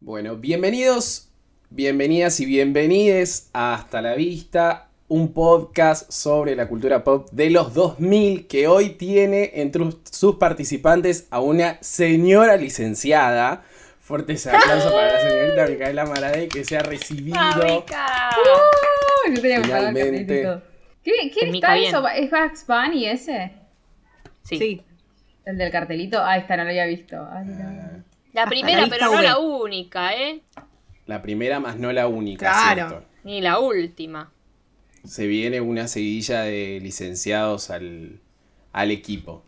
Bueno, bienvenidos, bienvenidas y bienvenides a Hasta la Vista, un podcast sobre la cultura pop de los 2000 que hoy tiene entre sus participantes a una señora licenciada. Fuertes aplausos para la señorita Micaela Maradei que se ha recibido. ¡Mica! Uh, yo tenía Finalmente. ¿Quién, está bien. eso? ¿Es Bugs Bunny ese? Sí. El del cartelito. Ah, esta no lo había visto. Ay, no. La primera, pero no V. la única, ¿eh? La primera más no la única, Claro. ¿cierto? Ni la última. Se viene una seguidilla de licenciados al, al equipo.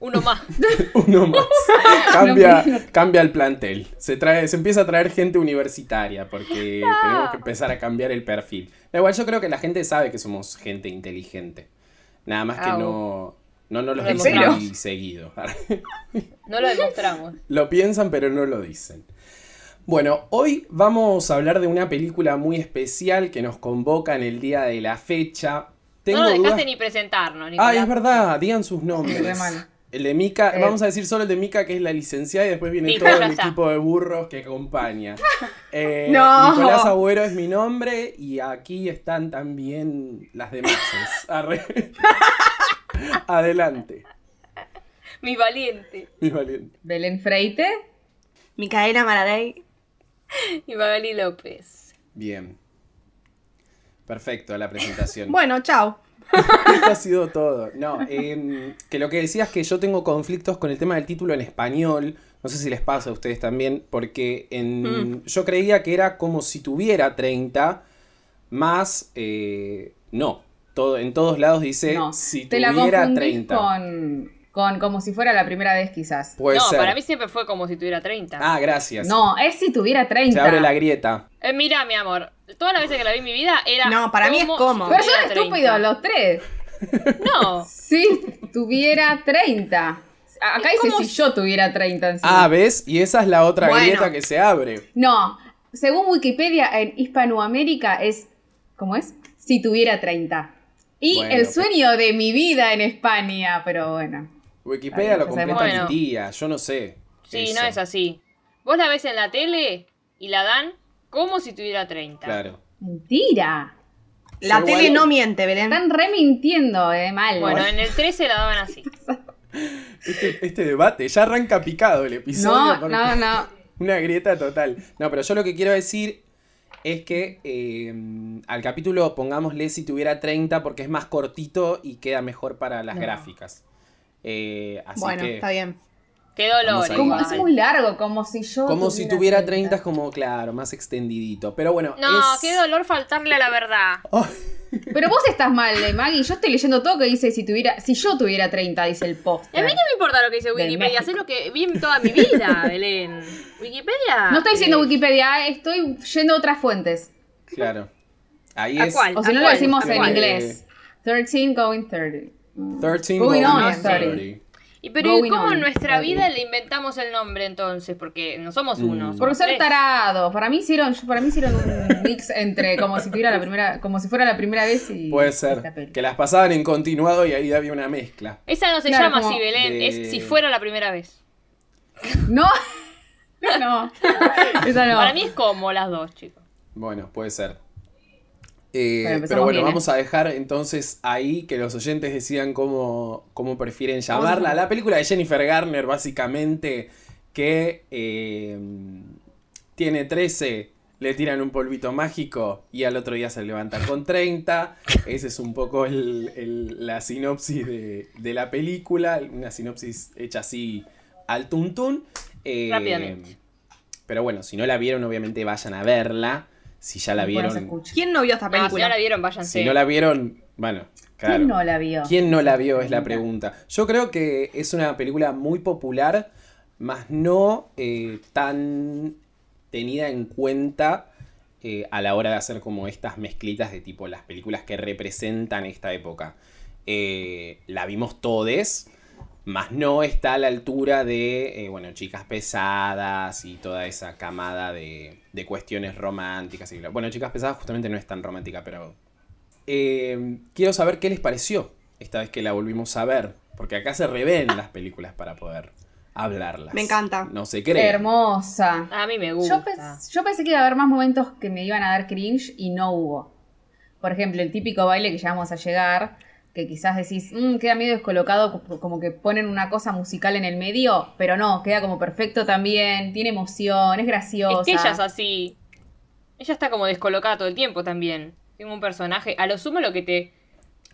Uno más. Uno más. cambia, cambia el plantel. Se, trae, se empieza a traer gente universitaria porque tenemos que empezar a cambiar el perfil. Da igual, yo creo que la gente sabe que somos gente inteligente. Nada más que Ah, no, no nos lo Pero- dicen muy seguido. No lo demostramos. lo piensan pero no lo dicen. Bueno, hoy vamos a hablar de una película muy especial que nos convoca en el día de la fecha. Tengo no nos dejaste dudas- ni presentarnos, Ah, Nicolás. es verdad, digan sus nombres. El de Mika, Eh. vamos a decir solo el de Mika, que es la licenciada, y después viene Sí, todo el está. equipo de burros que acompaña. Eh, No. Nicolás Agüero es mi nombre, y aquí están también las demás. Adelante, Mi valiente. mi valiente. Belén Freite. Micaela Maradei. Y Magali López. Bien. Perfecto la presentación. Bueno, chao. Esto ha sido todo. No, em, que lo que decía es que yo tengo conflictos con el tema del título en español. No sé si les pasa a ustedes también, porque en, yo creía que era como si tuviera 30, más eh, no. Todo, en todos lados dice No. si Te la tuviera confundís 30. con, con como si fuera la primera vez, quizás. Puede no, ser. para mí siempre fue como si tuviera 30. Ah, gracias. No, es si tuviera 30. Se abre la grieta. Eh, mira, mi amor. Todas las veces que la vi en mi vida era. No, para mí es como. si Pero son tuviera 30. estúpidos los tres. No. Si tuviera 30. Acá dice como si si- yo tuviera 30 encima. Ah, ¿ves? Y esa es la otra Bueno. grieta que se abre. No, según Wikipedia, en Hispanoamérica es. ¿Cómo es? Si tuviera 30. Y Bueno, el sueño de mi vida en España, pero bueno. Wikipedia lo completa sabemos. mi Bueno. tía, yo no sé. Sí, Eso. no es así. Vos la ves en la tele y la dan como si tuviera 30. Claro. Mentira. La Yo tele igual- no miente, Belén. Están remintiendo, eh, mal. Bueno, en el 13 la daban así. Este, este debate ya arranca picado el episodio. no, porque- no, no. Una grieta total. No, pero yo lo que quiero decir es que eh, al capítulo pongámosle si tuviera 30 porque es más cortito y queda mejor para las No. gráficas. Eh, así Bueno, que está bien. Qué dolor. Como- es muy largo, como si yo. como si tuviera 30 es como, claro, más extendidito. Pero bueno, No, es- qué dolor faltarle a la verdad. Oh, Pero vos estás mal, eh, Maggie. Yo estoy leyendo todo que dice si tuviera. Si yo tuviera 30, dice el post. A mí qué me importa lo que dice Wikipedia, sé lo que vi en toda mi vida, Belén. Wikipedia. No estoy diciendo eh, Wikipedia, eh, estoy yendo a otras fuentes. claro. Ahí ¿A es cuál? O si no ¿A lo decimos ¿A en cuál? inglés. 13 going 30. 13 Going going on, 30. Y pero ¿y cómo on, en nuestra vida le inventamos el nombre entonces? Porque no somos Mm. uno. somos Porque son tres. tarados. Para mí hicieron, para mí hicieron un mix entre como si tuviera la primera, como si fuera la primera vez y Puede ser. Que las pasaban en continuado y ahí había una mezcla. Esa no se Claro, llama así, Belén. de- Es si fuera la primera vez. No, no, esa no. Para mí es como las dos, chicos. Bueno, puede ser. Eh, pero bueno, bien, ¿eh? vamos a dejar entonces ahí que los oyentes decidan cómo, cómo prefieren llamarla. La película de Jennifer Garner, básicamente, que eh, tiene 13, le tiran un polvito mágico y al otro día se levanta con 30. Esa es un poco el- el- la sinopsis de, de la película, una sinopsis hecha así al tuntún. Eh, Rápidamente. Pero bueno, si no la vieron, obviamente vayan a verla. Si ya la vieron. ¿Quién no vio esta No, si película? no la vieron, váyanse. si no la vieron, bueno, claro. ¿Quién no la vio? ¿Quién no la vio? Es la pregunta. Yo creo que es una película muy popular, más no eh, tan tenida en cuenta eh, a la hora de hacer como estas mezclitas de tipo las películas que representan esta época. Eh, la vimos todes, más no está a la altura de, eh, bueno, chicas pesadas y toda esa camada de, de cuestiones románticas. Y. Bueno, chicas pesadas justamente no es tan romántica, pero eh, quiero saber qué les pareció esta vez que la volvimos a ver. Porque acá se revén las películas para poder hablarlas. Me encanta. No se cree. Hermosa. A mí me gusta. Yo, pens- yo pensé que iba a haber más momentos que me iban a dar cringe y no hubo. Por ejemplo, el típico baile que ya vamos a llegar, que quizás decís, "Mm, queda medio descolocado, co- como que ponen una cosa musical en el medio, pero no, queda como perfecto también, tiene emoción, es graciosa. Es que ella es así. Ella está como descolocada todo el tiempo también. Tiene un personaje. A lo sumo lo que te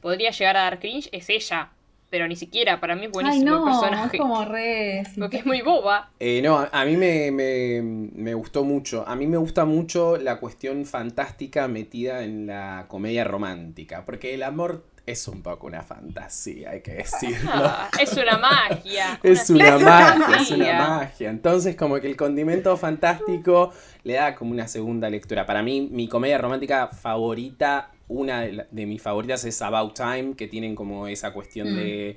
podría llegar a dar cringe es ella. Pero ni siquiera, para mí es Ay, buenísimo el no, personaje. es como re... Porque es muy boba. Eh, no, a, a mí me, me- me gustó mucho. A mí me gusta mucho la cuestión fantástica metida en la comedia romántica. Porque el amor es un poco una fantasía, hay que decirlo. Ah, es una magia. Es una una magia, es una magia. Entonces, como que el condimento fantástico le da como una segunda lectura. Para mí, mi comedia romántica favorita, una de, la- de mis favoritas es About Time, que tienen como esa cuestión Mm. de,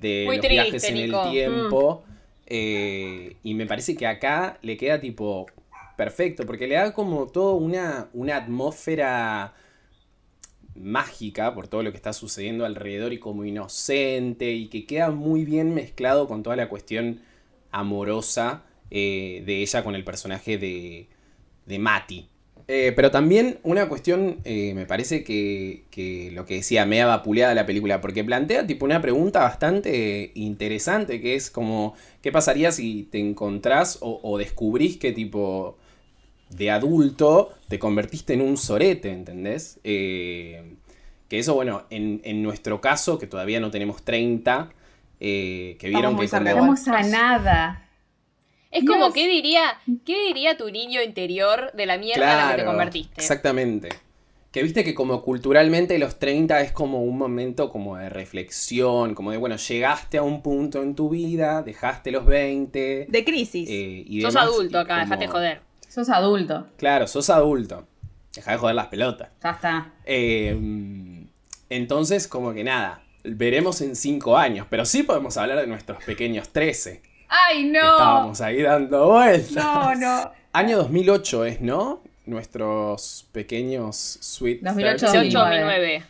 de los triste, viajes en Nico. el tiempo. Eh, y me parece que acá le queda tipo perfecto, porque le da como todo una, una atmósfera mágica por todo lo que está sucediendo alrededor y como inocente y que queda muy bien mezclado con toda la cuestión amorosa eh, de ella con el personaje de, de Mati. Eh, pero también una cuestión, eh, me parece que, que lo que decía, me ha vapuleada la película, porque plantea tipo una pregunta bastante interesante, que es como, ¿qué pasaría si te encontrás o, o descubrís que tipo de adulto te convertiste en un sorete, ¿entendés? Eh, que eso, bueno, en, en nuestro caso, que todavía no tenemos 30, eh, que vieron muy que cerca como- Estamos a nada. Es como, Dios. ¿qué diría, ¿qué diría tu niño interior de la mierda en la que te convertiste? Exactamente. Que viste que como culturalmente los 30 es como un momento como de reflexión, como de, bueno, llegaste a un punto en tu vida, dejaste los 20. De crisis. eh, y Sos demás, adulto acá, como- dejate joder. Sos adulto. Claro, sos adulto. Deja de joder las pelotas. Ya está. Eh, entonces, como que nada, veremos en 5 años, pero sí podemos hablar de nuestros pequeños 13. ¡Ay, que no! Estábamos ahí dando vueltas. No, no. Año 2008 es, ¿no? Nuestros pequeños Sweet 2008, 13. 18, 2009.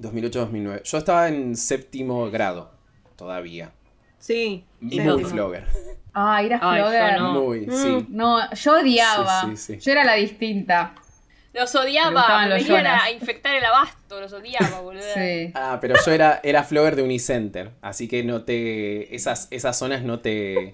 2008-2009. Yo estaba en séptimo grado todavía. Sí. Muy sí. flogger. Era Ay, yo Flogger. no. Muy, Mm. sí. No, yo odiaba. Sí, sí, sí. Yo era la distinta. Los odiaba, me los venían Jonas. a infectar el abasto, los odiaba, boludo. Sí. Ah, pero yo era, era flogger de Unicenter. Así que no te. Esas, esas zonas no te.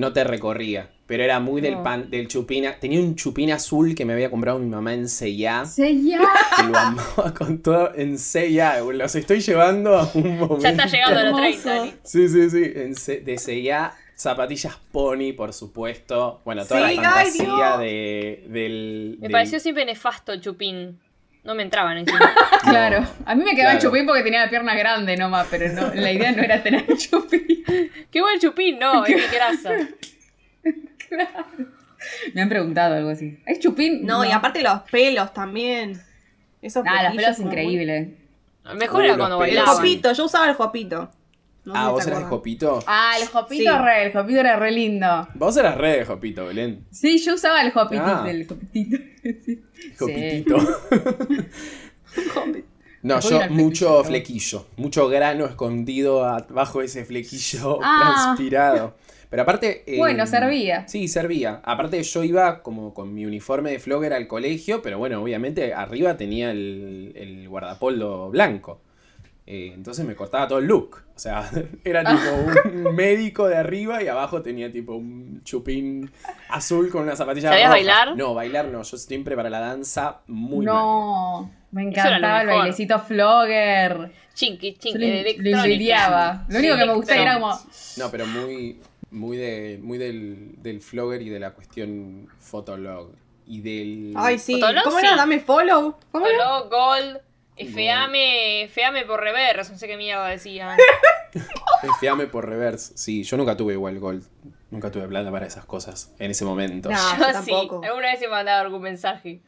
No te recorría. Pero era muy del No. pan, del chupina. Tenía un chupín azul que me había comprado mi mamá en C&A. Sella. que lo amaba con todo en C&A. Los estoy llevando a un momento. Ya está llegando a los Hermoso. 30, Ani. Sí, sí, sí. En de C&A, zapatillas pony, por supuesto. Bueno, toda Sí, la fantasía de, del... Me del- pareció siempre nefasto el chupín. No me entraban encima. Claro. A mí me quedaba el Claro. chupín porque tenía la pierna grande nomás, pero no, la idea no era tener el chupín. ¡Qué buen chupín! No, es mi grasa. Me han preguntado algo así. ¿Es chupín? No, y aparte los pelos también. Esos Nada, los pelos muy- increíbles. Mejor era los cuando pelos. El jopito, yo usaba el jopito. No Ah, ¿vos eras de. Jopito? Ah, el jopito Sí. re, el jopito era re lindo. Vos eras re de Jopito, Belén. Sí, yo usaba el jopitito, Ah. el jopitito. Sí. Jopitito. No, Después yo mucho flequillo. mucho grano escondido abajo de ese flequillo Ah. transpirado. Pero aparte... eh, Bueno, servía. Sí, servía. Aparte yo iba como con mi uniforme de flogger al colegio, pero bueno, obviamente arriba tenía el, el guardapolvo blanco. Eh, entonces me cortaba todo el look. O sea, era tipo un médico de arriba y abajo tenía tipo un chupín azul con una zapatilla ¿Sabías roja. bailar? No, bailar no. Yo siempre para la danza muy mal. no, me encantaba el bailecito flogger. Chinky, Yo chinky, lo, de lo electrónica. envidiaba. Lo único que me gustaba era como... No, pero muy, muy, de, muy del, del flogger y de la cuestión fotolog. Y del... Ay, sí. Fotolog, ¿Cómo sí. era? Dame follow. ¿Cómo era? Solo, Gold, feame, feame por reverse, no sé qué mierda decía. Fiame por reverse. Sí, yo nunca tuve igual gold. Nunca tuve plata para esas cosas en ese momento. No. Yo yo sí, tampoco. alguna vez he mandado algún mensaje.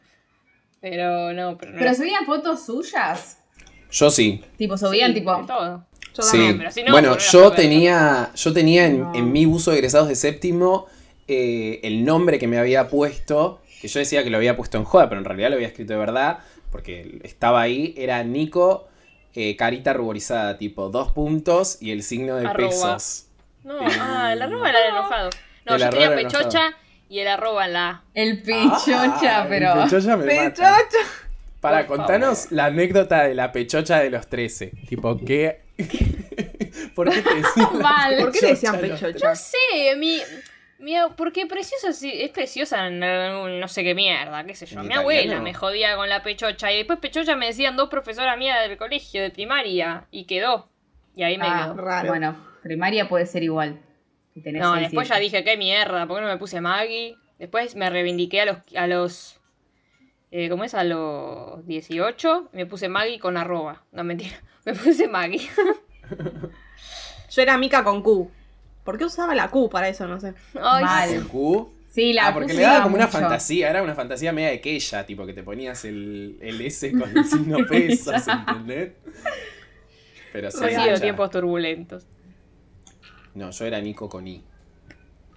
Pero no, pero no. Pero subían fotos suyas. Yo sí. Tipo, subían Sí, tipo... todo. Yo Sí. también. pero si no, bueno, yo tenía, yo tenía en, No. en mi uso de egresados de séptimo eh, el nombre que me había puesto, que yo decía que lo había puesto en joda, pero en realidad lo había escrito de verdad, porque estaba ahí, era Nico, eh, carita ruborizada, tipo dos puntos y el signo de Arroba. pesos. No, Eh, ah, el arroba era el enojado. No, el yo era pechocha y el arroba la. El pechocha, Ah, pero. el pechocha me mata. Pechocha. Para, Por contanos favor. la anécdota de la pechocha de los 13. Tipo, ¿qué? ¿Por qué te decían Mal. ¿Por qué le decían pechocha? No sé, mi. Mi porque preciosa sí- es preciosa no sé qué mierda, qué sé yo. ¿En Mi abuela me jodía con la pechocha y después pechocha me decían dos profesoras mías del colegio de primaria y quedó. Y ahí me Ah, quedó. Raro. Bueno, primaria puede ser igual. Tenés No, después siete. ya dije, qué mierda, ¿por qué no me puse Maggie? Después me reivindiqué a los. A los eh, ¿Cómo es? A los 18. Me puse Maggie con arroba. No, mentira. Me puse Maggie. Yo era Mica con Q. ¿Por qué usaba la Q para eso? No sé. Ay, Mal. ¿Con Q? Sí, la ah, porque Q le daba como una fantasía, era una fantasía media de aquella, tipo que te ponías el, el S con el signo pesos, ¿entendés? Pero sí, han sido tiempos turbulentos. No, yo era Nico con I.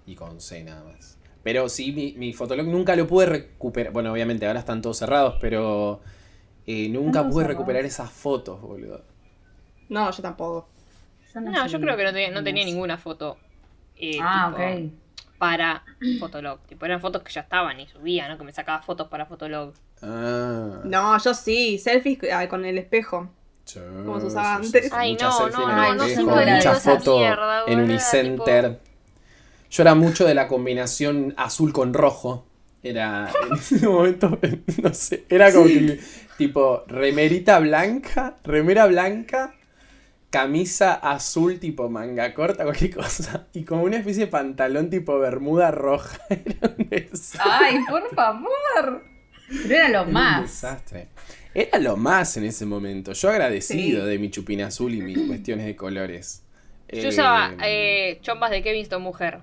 Y con C nada más. Pero sí, mi, mi fotolog nunca lo pude recuperar. Bueno, obviamente ahora están todos cerrados, pero eh, nunca pude cerrados. recuperar esas fotos, boludo. No, yo tampoco. Yo No, yo sé. creo que no tenía, no tenía ninguna foto. eh, Ah, tipo, ok. Para Fotolog. Tipo, eran fotos que ya estaban y subía, ¿no? Que me sacaba fotos para Fotolog. Ah. No, yo sí. Selfies ah, con el espejo. Yo- Como se usaba antes. Ay, no, no, no, no espejo, esa fotos mierda, en Unicenter. Yo era mucho de la combinación azul con rojo. Era en ese momento, no sé, era como que tipo remerita blanca, remera blanca, camisa azul tipo manga corta, cualquier cosa, y como una especie de pantalón tipo bermuda roja. Era un desastre. Ay, por favor. Pero era lo Era un más. desastre. Era lo más en ese momento. Yo agradecido Sí. de mi chupina azul y mis cuestiones de colores. Yo Eh, usaba eh, chombas de Kevinston Mujer.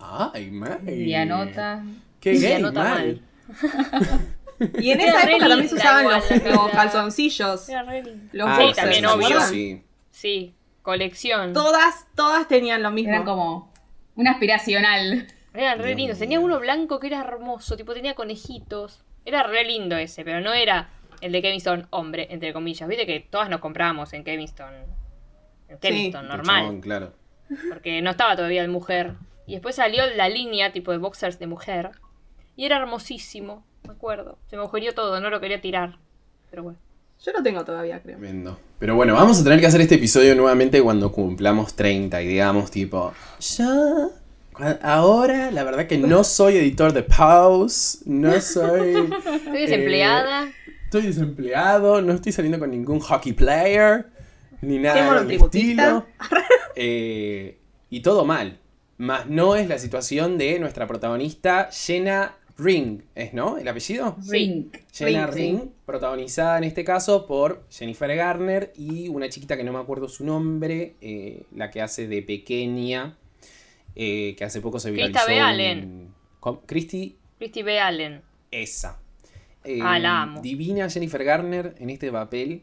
Ay, mal. Dianota. Qué gay, Dianota mal. Y en esa época también se usaban igual los, calzoncillos. Era re lindo. Los Ah, Sí, boxers, también, ¿se obvio. Sí. Sí, colección. Todas, todas tenían lo mismo. Eran como un aspiracional. Eran re Dios lindos. Tenía uno blanco que era hermoso, tipo tenía conejitos. Era re lindo ese, pero no era el de Kevinston hombre, entre comillas. Viste que todas nos comprábamos en Kevinston. En Kevinston, De normal. chabón, claro. Porque no estaba todavía de mujer. Y después salió la línea tipo de boxers de mujer. Y era hermosísimo, me acuerdo. Se me agujerió todo, no lo quería tirar. Pero bueno. Yo lo tengo todavía, creo. Tremendo. Pero bueno, vamos a tener que hacer este episodio nuevamente cuando cumplamos 30 y digamos tipo, ya... Ahora, la verdad que no soy editor de Pause, no soy... Estoy desempleada. Estoy desempleado, no estoy saliendo con ningún hockey player, ni nada del monotributista. estilo. Eh, y todo mal. Más no es la situación de nuestra protagonista Jenna Ring, ¿es no? ¿El apellido? Ring. Jenna Ring, Ring, sí. protagonizada en este caso por Jennifer Garner y una chiquita que no me acuerdo su nombre, eh, la que hace de pequeña, eh, que hace poco se viralizó. Krista B. Allen. Christy Christy B. Allen. esa. Eh, Ah, la amo. Divina Jennifer Garner en este papel.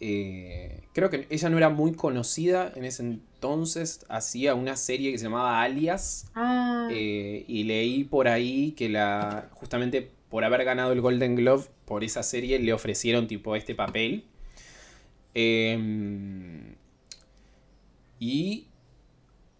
Eh, creo que ella no era muy conocida en ese entonces. Hacía una serie que se llamaba Alias. Ah. eh, y leí por ahí que la. Justamente por haber ganado el Golden Glove por esa serie le ofrecieron tipo este papel. Eh, y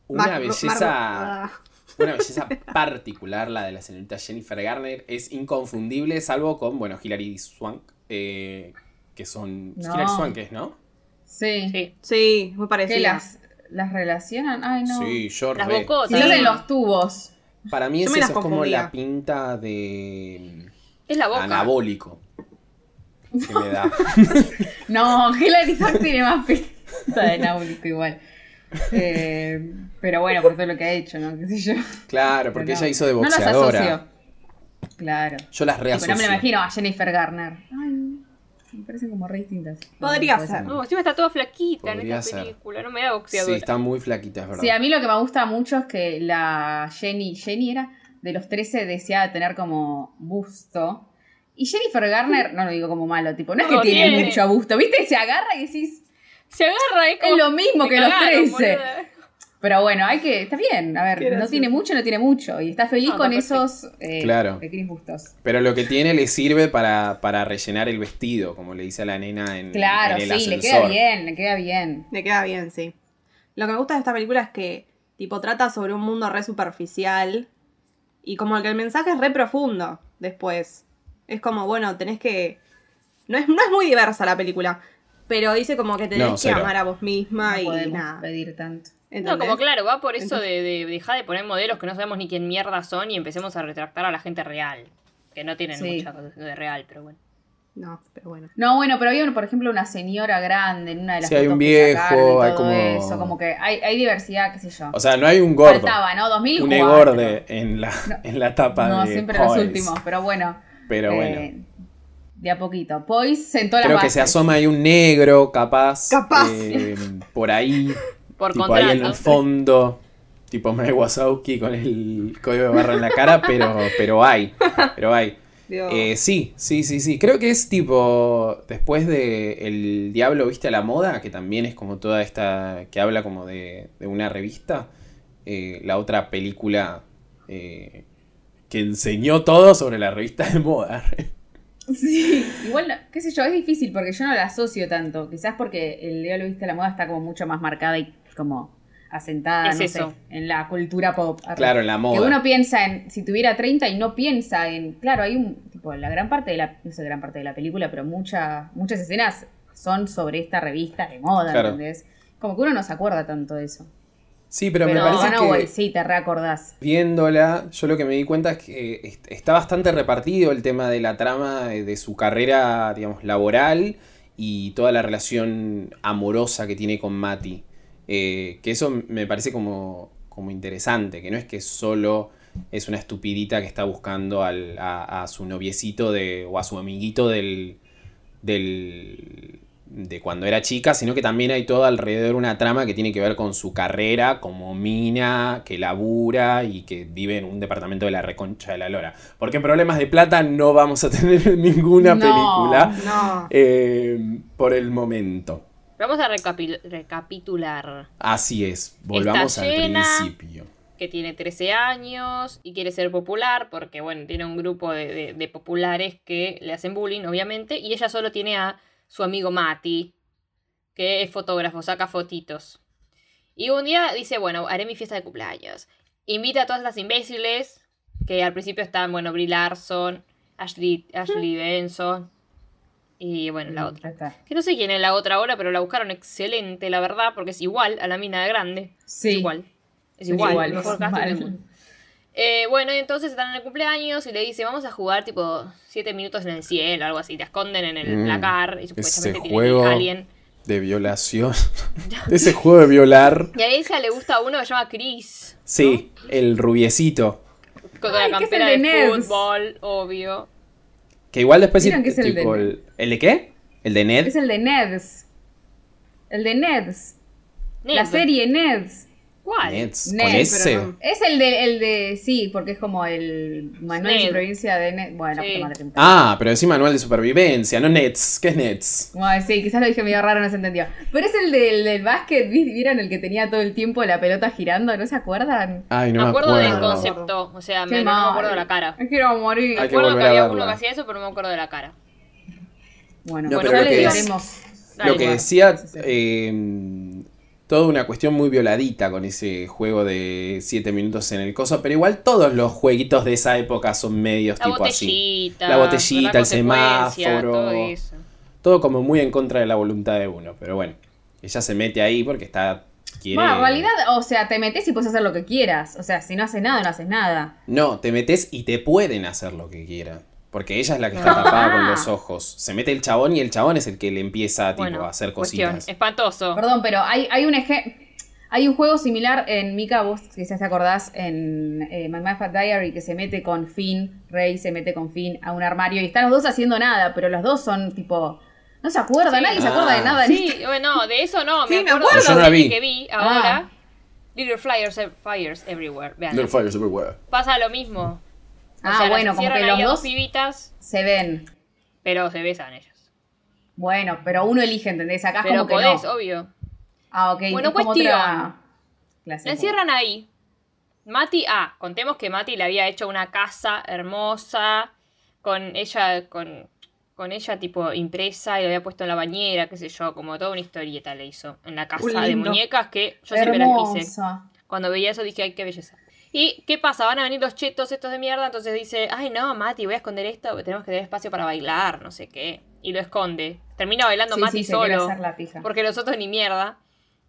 una Mar- belleza. Mar- ah, Una belleza particular, la de la señorita Jennifer Garner, es inconfundible, salvo con, bueno, Hilary Swank, eh, que son... No. Hilary Swank es, ¿no? Sí. Sí. Sí, muy ¿Qué parecida. las, las relacionan? Ay, no. Sí, yo Las re. bocotas. Sí. en los tubos. Para mí Yo es eso, es como la pinta de... Es la boca. Anabólico. Que me da. No, Hilary Swank tiene más pinta de náulico igual. Eh, pero bueno, por todo lo que ha hecho, ¿no? ¿Qué sé yo? Claro, porque no. ella hizo de No las boxeadora. asocio. Claro. yo las Pero no me reasocio. la imagino a Jennifer Garner. Ay, me parecen como re distintas. Podría ser. No, encima está toda flaquita en esta ser. película. No me da Sí, boxeadora. está muy flaquita, es verdad. Sí, a mí lo que me gusta mucho es que la Jenny, Jenny era de los 13 deseaba tener como busto. Y Jennifer Garner, no lo digo como malo, tipo, no es que No tiene, tiene. mucho busto, ¿viste? Se agarra y decís, Se agarra, es como. es lo mismo que los cagaron, 13. boluda. Pero bueno, hay que, está bien, a ver, no tiene mucho, no tiene mucho. Y está feliz No, con está esos eh, Claro. pequeños bustos. Pero lo que tiene le sirve para, para rellenar el vestido, como le dice a la nena en, Claro, en el sí, le queda bien, le queda bien. Le queda bien, sí. Lo que me gusta de esta película es que, tipo, trata sobre un mundo re superficial. Y como que el mensaje es re profundo después. Es como, bueno, tenés que. No es, no es muy diversa la película. Pero dice como que tenés No, que amar a vos misma No y nada. pedir tanto. No, como claro, va por eso Entonces- de, de dejar de poner modelos que no sabemos ni quién mierda son y empecemos a retractar a la gente real. Que no tienen Sí. mucha cosa de real, pero bueno. No, pero bueno. No, bueno, pero había, por ejemplo, una señora grande en una de las Sí, hay un que viejo, sacaron hay todo como- eso, como que hay, hay diversidad, qué sé yo. O sea, no hay un gordo. Faltaba, ¿no? 2004. un egorde en la, en la tapa No, de siempre los últimos, pero bueno. Pero eh, bueno. De a poquito. Poise sentó las Creo que se asoma ahí un negro, capaz. Capaz. eh, por ahí. Por tipo ahí en el fondo. Tipo Mike Wazowski con el código de barra en la cara, pero, pero hay. Pero hay. Eh, sí, sí, sí, sí. Creo que es tipo. Después de El Diablo Viste a la Moda, que también es como toda esta. que habla como de, de una revista. eh, la otra película eh, que enseñó todo sobre la revista de moda. Sí, igual, qué sé yo, es difícil porque yo no la asocio tanto. Quizás porque el Diablo Viste la Moda está como mucho más marcada y como asentada, Es no eso. sé, en la cultura pop. claro, en la Que moda. uno piensa en, si tuviera 30 y no piensa en, claro, hay un, tipo, la gran parte de la, no sé, gran parte de la película, pero mucha, muchas escenas son sobre esta revista de moda, Claro. ¿entendés? Como que uno no se acuerda tanto de eso. Sí, pero, Pero, me parece no, que. güey, sí, te reacordás. viéndola, yo lo que me di cuenta es que est- está bastante repartido el tema de la trama de, de su carrera, digamos, laboral y toda la relación amorosa que tiene con Mati. Eh, que eso me parece como, como interesante, que no es que solo es una estupidita que está buscando al- a, a su noviecito de, o a su amiguito del, del, de cuando era chica, sino que también hay todo alrededor una trama que tiene que ver con su carrera como mina, que labura y que vive en un departamento de la reconcha de la lora. Porque problemas de plata no vamos a tener en ninguna No. película No. eh, por el momento. Vamos a recapi- recapitular. Así es, volvamos Está al llena. principio. Que tiene 13 años y quiere ser popular porque, bueno, tiene un grupo de, de- de populares que le hacen bullying, obviamente. Y ella solo tiene a su amigo Mati, que es fotógrafo, saca fotitos. Y un día dice, bueno, haré mi fiesta de cumpleaños. Invita a todas las imbéciles, que al principio están, bueno, Brie Larson, Ashley, Ashley Benson y, bueno, la otra. Ya está. Que no sé quién es la otra ahora, pero la buscaron excelente, la verdad, porque es igual a la mina de grande. Sí. Es igual. Es Es igual. igual, mejor es casting del mal. mundo. Eh, bueno, y entonces están en el cumpleaños y le dice, vamos a jugar tipo 7 minutos en el cielo, algo así. Te esconden en el Mm, placar y supuestamente ese tienen juego. alien. De violación. Ese juego de violar. Y a ella le gusta uno que se llama Chris, Sí, el rubiecito. con Ay, la el campera de fútbol, obvio. Que igual después... Vieron que es el tipo, de- el, ¿el de qué? ¿El de Ned? Es el de Neds. El de Neds. La Ned. serie Neds. ¿Cuál? Neds, Ned, con pero ese. no. Es el de, el de, sí, porque es como el manual de supervivencia de Ned. Bueno, Sí. madre, Ah, pero decí manual de supervivencia, no Nets. ¿Qué es Nets? Bueno, sí, quizás lo dije medio raro, no se entendió. Pero es el del, del básquet, ¿vi- ¿vieron el que tenía todo el tiempo la pelota girando? ¿No se acuerdan? Ay, no me me acuerdo acuerdo. del concepto, o sea, me, no me acuerdo de la cara. Me quiero morir. Me que acuerdo que, a había uno que hacía eso, pero no me acuerdo de la cara. Bueno, No, bueno, pero ya lo le que. Dale, Lo que decía, eh, toda una cuestión muy violadita con ese juego de 7 minutos en el coso, pero igual todos los jueguitos de esa época son medios La tipo así. La botellita, la el semáforo. Todo eso. Todo como muy en contra de la voluntad de uno, pero bueno, ella se mete ahí porque está... Quiere... Bueno, en realidad, o sea, te metes y puedes hacer lo que quieras. O sea, si no haces nada, no haces nada. No, te metes y te pueden hacer lo que quieran. Porque ella es la que está Ah. tapada con los ojos. Se mete el chabón y el chabón es el que le empieza tipo, Bueno, a hacer cuestión. cositas. Espantoso. Perdón, pero hay, hay un ejemplo. Hay un juego similar en Mika, vos quizás te acordás, en eh, My Mad Fat Diary, que se mete con Finn, Rey se mete con Finn a un armario y están los dos haciendo nada, pero los dos son tipo. No se acuerdan, Sí. nadie se acuerda de Ah. nada Sí, bueno, de eso no. Sí, me me acuerdo acuerdo. de Yo no la serie vi. que vi ahora. Ah. Little Flyers, Fires Everywhere. Vean. Little fires everywhere. Pasa lo mismo. O Ah, sea, bueno, como que los dos pibitas, se ven. pero se besan ellos. Bueno, pero uno elige, ¿entendés? Acá es Pero como que podés, no. obvio. Ah, ok. Bueno, es como cuestión. otra La encierran ahí. Mati, ah, contemos que Mati le había hecho una casa hermosa con ella, con con ella, tipo, impresa y lo había puesto en la bañera, qué sé yo, como toda una historieta le hizo en la casa de muñecas que yo siempre las quise. Cuando veía eso dije, ay, qué belleza. ¿Y qué pasa? Van a venir los chetos estos de mierda, entonces dice, ay no, Mati, voy a esconder esto, porque tenemos que tener espacio para bailar, no sé qué. Y lo esconde. Termina bailando Sí, Mati sí, solo, hacer la pija. porque los otros ni mierda.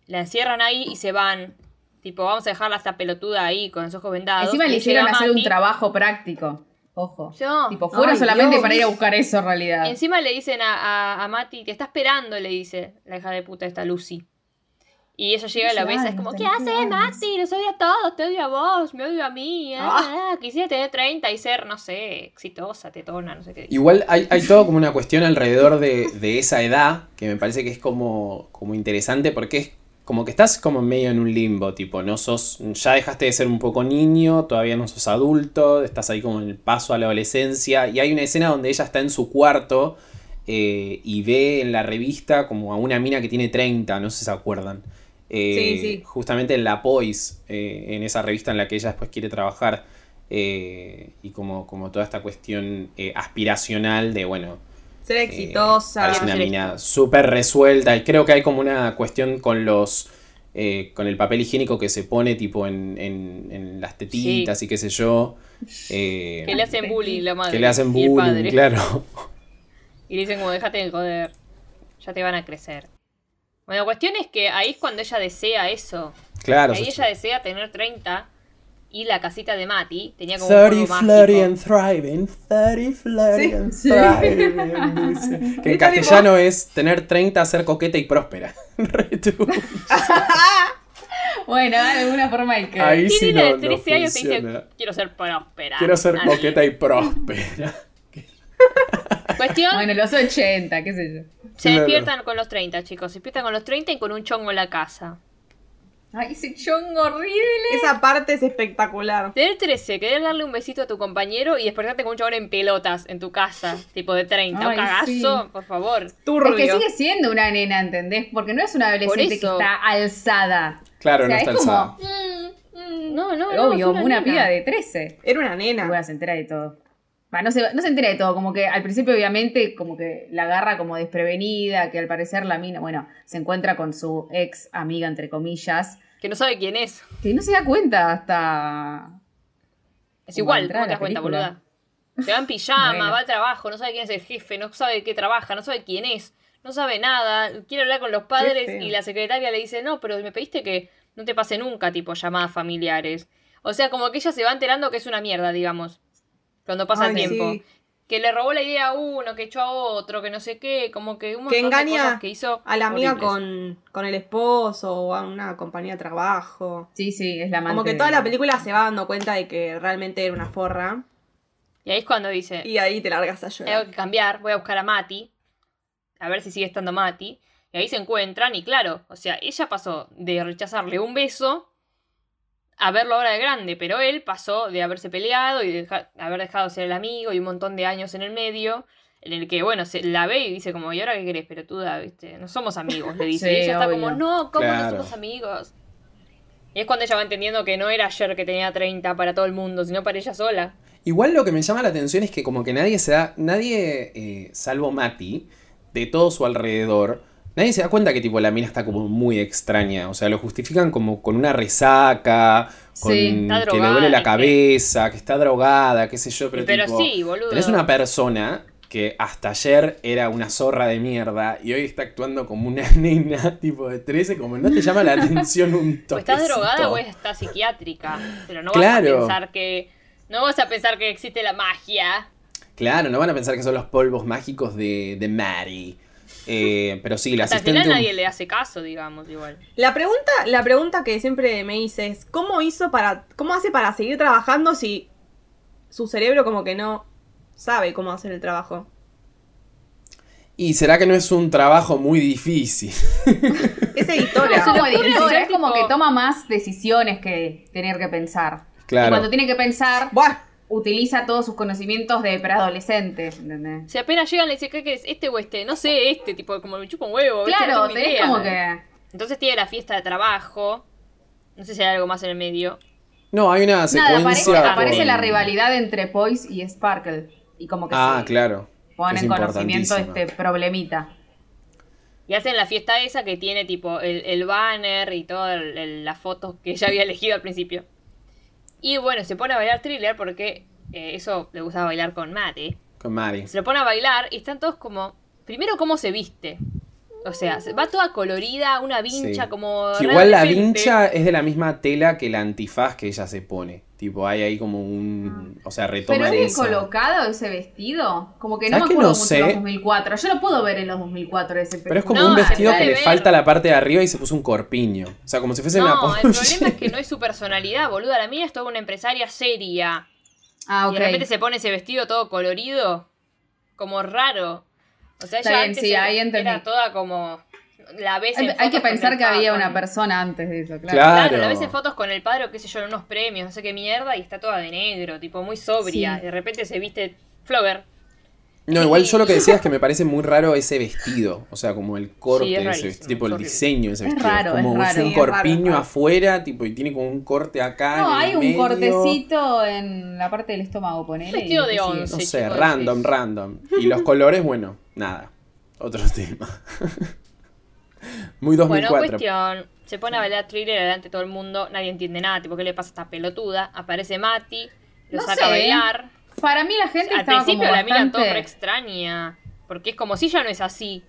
La encierran ahí y se van. Tipo, vamos a dejarla esta pelotuda ahí con los ojos vendados. Encima le hicieron hacer un trabajo práctico. Ojo. Yo. Tipo, fueron Ay, solamente Dios. para ir a buscar eso en realidad. Encima le dicen a, a, a Mati, te está esperando, le dice la hija de puta esta Lucy. Y ella llega y la besa, es como, ¿qué haces, Mati? Los odio a todos, te odio a vos, me odio a mí. ah, ah, quisiera tener 30 y ser, no sé, exitosa, tetona, no sé qué. Igual hay, hay todo como una cuestión alrededor de, de esa edad que me parece que es como, como interesante porque es como que estás como medio en un limbo, tipo, no sos, ya dejaste de ser un poco niño, todavía no sos adulto, estás ahí como en el paso a la adolescencia y hay una escena donde ella está en su cuarto eh, y ve en la revista como a una mina que tiene 30, no sé si se acuerdan. Eh, Sí, sí. Justamente en La Poise, eh, en esa revista en la que ella después quiere trabajar. eh, y como, como toda esta cuestión eh, aspiracional de, bueno, Ser eh, exitosa. parece una mina súper resuelta. Y creo que hay como una cuestión con los. eh, con el papel higiénico que se pone tipo en, en- en las tetitas y qué sé yo. eh, Que le hacen bullying la madre. que le hacen y el bullying, padre. claro. Y le dicen como, déjate de joder, ya te van a crecer. Bueno, cuestión es que ahí es cuando ella desea eso. Claro. ahí ella desea tener 30 y la casita de Mati tenía como 30 un flirty and thriving, 30 flirty Sí. and Sí. thriving, dice. Que en castellano es tener 30, ser coqueta y próspera. Bueno, de alguna forma hay que. Ahí Y sí nena no, de no 13 años te dice, quiero ser próspera. Quiero ser coqueta y próspera. Cuestión, Bueno, los 80, qué sé yo. se Claro. despiertan con los 30, chicos. Se despiertan con los 30 y con un chongo en la casa. Ay, ese chongo horrible. Esa parte es espectacular. Tener 13, querer darle un besito a tu compañero y despertarte con un chabón en pelotas en tu casa, tipo de 30. un Ay, cagazo, sí. por favor. Turbio. Es que sigue siendo una nena, ¿entendés? Porque no es una adolescente que está alzada. Claro, o sea, no está es como. alzada. mm, mm, No, no, no. Obvio, es como una nena. piba de 13. Era una nena. bueno, se entera de todo. No, se, no se entera de todo, como que al principio obviamente como que la agarra como desprevenida, que al parecer la mina, bueno, se encuentra con su ex amiga, entre comillas, Que no sabe quién es. que no se da cuenta hasta... Es igual, ¿cómo te das cuenta, boluda? Se va en pijama, Bueno. va al trabajo, no sabe quién es el jefe, no sabe qué trabaja, no sabe quién es, no sabe nada, quiere hablar con los padres y la secretaria le dice, no, pero me pediste que no te pase nunca, tipo, llamadas familiares. O sea, como que ella se va enterando que es una mierda, digamos, cuando pasa el tiempo. sí. Que le robó la idea a uno, que echó a otro, que no sé qué, como que un montón Que de engaña cosas que hizo A la amiga con, con el esposo o a una compañía de trabajo. Sí, sí, es la Como que de- toda la película se va dando cuenta de que realmente era una forra. Y ahí es cuando dice, Y ahí te largas a tengo llorar. que cambiar, voy a buscar a Mati, a ver si sigue estando Mati. Y ahí se encuentran y claro, o sea, ella pasó de rechazarle un beso a verlo ahora de grande, pero él pasó de haberse peleado y de deja- haber dejado de ser el amigo y un montón de años en el medio, en el que, bueno, se la ve y dice como, ¿y ahora qué querés, pelotuda? ¿Viste? No somos amigos, le dice. Sí, y ella está como, no, ¿cómo no somos amigos? Y es cuando ella va entendiendo que no era ayer que tenía 30 para todo el mundo, sino para ella sola. Igual lo que me llama la atención es que como que nadie se da, nadie, eh, salvo Mati, de todo su alrededor, nadie se da cuenta que tipo la mina está como muy extraña. O sea, lo justifican como con una resaca, con Sí, que le duele la cabeza, que está drogada, qué sé yo, pero, Pero, tipo, sí, boludo. tenés una persona que hasta ayer era una zorra de mierda y hoy está actuando como una nena tipo de 13, como no te llama la atención un toque. estás drogada o estás psiquiátrica. Pero no Claro. vas a pensar que. No vas a pensar que existe la magia. Claro, no van a pensar que son los polvos mágicos de, de Mary. Eh, pero sí, la Hasta asistente. final nadie le hace caso, digamos, igual. La pregunta, la pregunta que siempre me hice es, ¿cómo hizo para, cómo hace para seguir trabajando si su cerebro como que no sabe cómo hacer el trabajo? Y será que no es un trabajo muy difícil. Es editora. Es como editora, es que toma más decisiones que tener que pensar. Y Claro. cuando tiene que pensar, Buah, utiliza todos sus conocimientos de preadolescentes, ¿entendés? Si apenas llegan le dicen, ¿qué querés? ¿Este o este? No sé, este, tipo, como me chupa un huevo. Claro, no tenés idea. como que... Entonces tiene la fiesta de trabajo. No sé si hay algo más en el medio. No, hay una Nada, secuencia. aparece, aparece con- la rivalidad entre Poise y Sparkle. Y como que Ah, se, claro. pone Es en conocimiento este problemita. Y hacen la fiesta esa que tiene tipo el, el banner y todas las fotos que ella había elegido al principio. Y bueno, se pone a bailar thriller porque eh, eso le gustaba bailar con Mate. Con Mari. Se lo pone a bailar y están todos como. Primero, cómo se viste. O sea, se- va toda colorida, una vincha Sí. como. Que igual la vincha es de la misma tela que la antifaz que ella se pone. Tipo, hay ahí como un. O sea, Pero retoman es bien colocado ese vestido. Como que no ¿Sabes me que acuerdo no mucho de los sé? 2004. Yo lo puedo ver en los 2004 ese Pero es como No, un vestido que le ver. falta la parte de arriba y se puso un corpiño. O sea, como si fuese una No, el problema es que no es su personalidad, boluda. La mía es toda una empresaria seria. Ah, ok. Y de repente se pone ese vestido todo colorido. Como raro. O sea, Está ella bien, antes sí, era- ahí entendí. era toda como. La ves Hay, en hay que pensar que había una persona antes de eso, claro. Claro. Claro, la ves en fotos con el padre o qué sé yo, en unos premios, no sé qué mierda, y está toda de negro, tipo muy sobria. Sí. De repente se viste flogger. No, igual yo lo que decía es que me parece muy raro ese vestido. O sea, como el corte Sí, es de ese tipo el diseño de ese Es vestido. raro, como es raro. un Sí, es raro, corpiño es raro. afuera, tipo, y tiene como un corte acá. No, en el hay un medio. cortecito en la parte del estómago, ponele. Un vestido de once. No sé, random, random. Y los colores, bueno, nada. Otro tema. Muy Bueno, 2004. cuestión. Se pone a bailar thriller delante de todo el mundo, nadie entiende nada, tipo, ¿qué le pasa a esta pelotuda? Aparece Mati, lo No saca a bailar. Para mí la gente Al estaba principio como la miran todo re bastante... extraña, porque es como si ella no es así.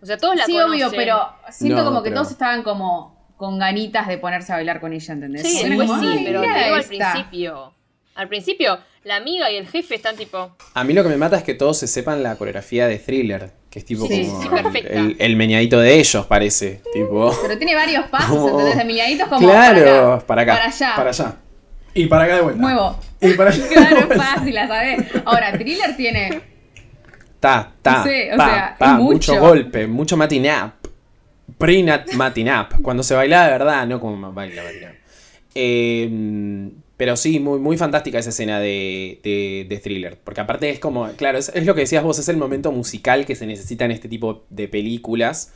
O sea, todos la Sí, conocen. obvio, pero siento No, como que pero- todos estaban como con ganitas de ponerse a bailar con ella, ¿entendés? Sí, como, sí, "Ay, pero te digo al esta". principio. Al principio, la amiga y el jefe están tipo. A mí lo que me mata es que todos se sepan la coreografía de thriller. Que es tipo Sí, como sí, perfecta. el, el meñadito de ellos, parece. Tipo. Pero tiene varios pasos, Como- ¿entendés? De milianitos como claro, para acá, para acá. para allá. Para allá. Y para acá de vuelta. Muevo. Y para allá. de Claro, es vuelta. fácil, la sabés. Ahora, Thriller tiene... Ta, ta, No sé, o pa, sea, pa, es mucho. mucho. golpe, mucho matinap. Pre-nat matinap. Cuando se baila de verdad, no como baila matinap. Eh, pero sí, muy, muy fantástica esa escena de, de- de thriller. Porque aparte es como, claro, es, es lo que decías vos, es el momento musical que se necesita en este tipo de películas.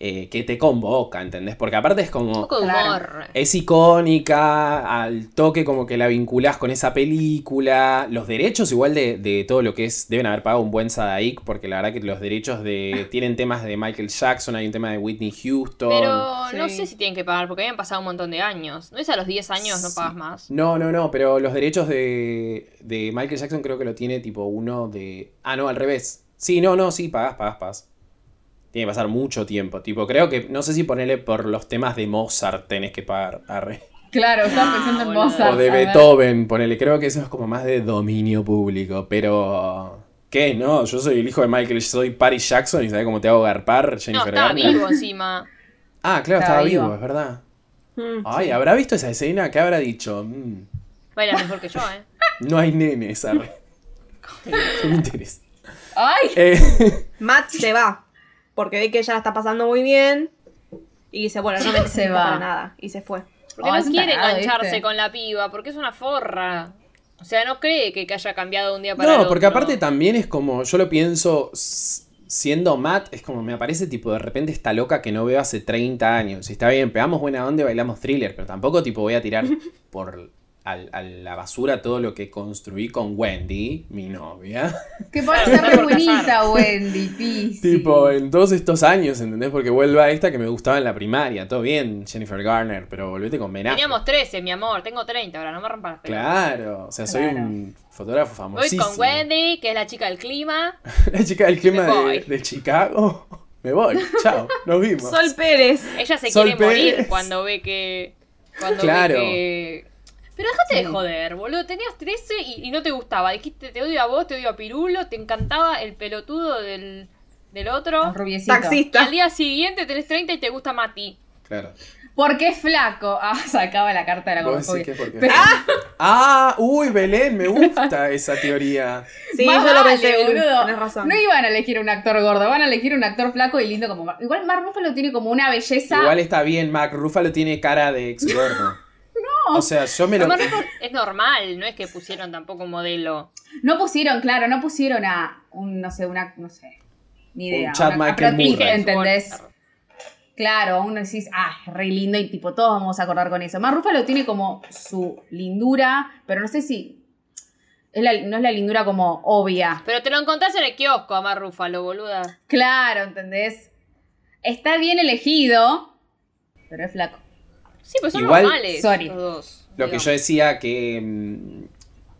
Eh, que te convoca, ¿entendés? Porque aparte es como... Un poco de Claro. humor. Es icónica, al toque como que la vinculás con esa película. Los derechos igual de, de todo lo que es, deben haber pagado un buen Sadaik, porque la verdad que los derechos de... Tienen temas de Michael Jackson, hay un tema de Whitney Houston. Pero no Sí. sé si tienen que pagar, porque habían pasado un montón de años. No es a los 10 años, no pagas más. No, no, no, pero los derechos de, de Michael Jackson creo que lo tiene tipo uno de... Ah, no, al revés. Sí, no, no, sí, pagás, pagás, pagás. Tiene que pasar mucho tiempo. Tipo, creo que, no sé si ponerle por los temas de Mozart tenés que pagar. Arre. Claro, estaba Ah, pensando en. Mozart. O de. Beethoven, ponele. Creo que eso es como más de dominio público. Pero. ¿Qué? No, yo soy el hijo de Michael, soy Paris Jackson y ¿sabes cómo te hago garpar? No, Jennifer estaba Garner. vivo encima. Ah, claro, Estaba estaba vivo, vivo. es verdad. Mm, Ay, sí. ¿habrá visto esa escena? ¿Qué habrá dicho? Mm, Baila mejor que yo, ¿eh? no hay nenes, arre. No me interesa. ¡Ay! Eh, Matt se va. Porque ve que ella la está pasando muy bien. Y dice, bueno, no me Se va. para nada. Y se fue. Porque Oh, no quiere engancharse con la piba, porque es una forra. O sea, no cree que, que haya cambiado de un día para no, otro. porque aparte también es como, yo lo pienso, siendo Matt, es como me aparece tipo de repente esta loca que no veo hace 30 años. Y está bien, pegamos buena onda y bailamos thriller, pero tampoco tipo voy a tirar por al- a la basura todo lo que construí con Wendy, mi novia. Que Claro, está re bonita. Wendy, Pisi. tipo, en todos estos años, ¿entendés? Porque vuelva a esta que me gustaba en la primaria. Todo bien, Jennifer Garner, pero volvete con Affleck. Teníamos 13, mi amor. Tengo 30 ahora, no me rompas las pelotas. Claro, o sea, soy Claro. un fotógrafo Voy famosísimo. con Wendy, que es la chica del clima. La chica del clima voy. de, de Chicago. Me voy, chao, nos vimos. Sol Pérez. Ella se Sol quiere morir cuando ve que. Cuando Claro. ve que. Pero déjate de Sí. joder, boludo. Tenías 13 y, y no te gustaba. Dijiste, te odio a vos, te odio a Pirulo. Te encantaba el pelotudo del, del otro. Rubiecito. Y al Taxista. día siguiente tenés 30 y te gusta Mati. Claro. Porque es flaco. Ah, sacaba la carta de la ¿Vos decís gordofobia. que es porque- Pero- Ah, uy, Belén, me gusta esa teoría. Sí, Más yo lo pensé. boludo. Tenés razón. No iban a elegir un actor gordo, van a elegir un actor flaco y lindo como Mar- Igual Mark Ruffalo tiene como una belleza. Igual está bien, Mac Ruffalo tiene cara de ex gordo. No. O sea, yo me lo. Es normal, no es que pusieron tampoco un modelo. No pusieron, claro, no pusieron a un, no sé, una, no sé, ni idea. Un Chad una- Michael Murray. ¿entendés? Claro, uno decís, ah, es re lindo y tipo, todos vamos a acordar con eso. Mark Ruffalo tiene como su lindura, pero no sé si... es la- no es la lindura como obvia. Pero te lo encontrás en el kiosco, a Mar Rúfalo, boluda. Claro, ¿entendés? Está bien elegido, pero es flaco. Sí, pues son Igual- normales Sorry. los dos. Lo que yo decía que, mm,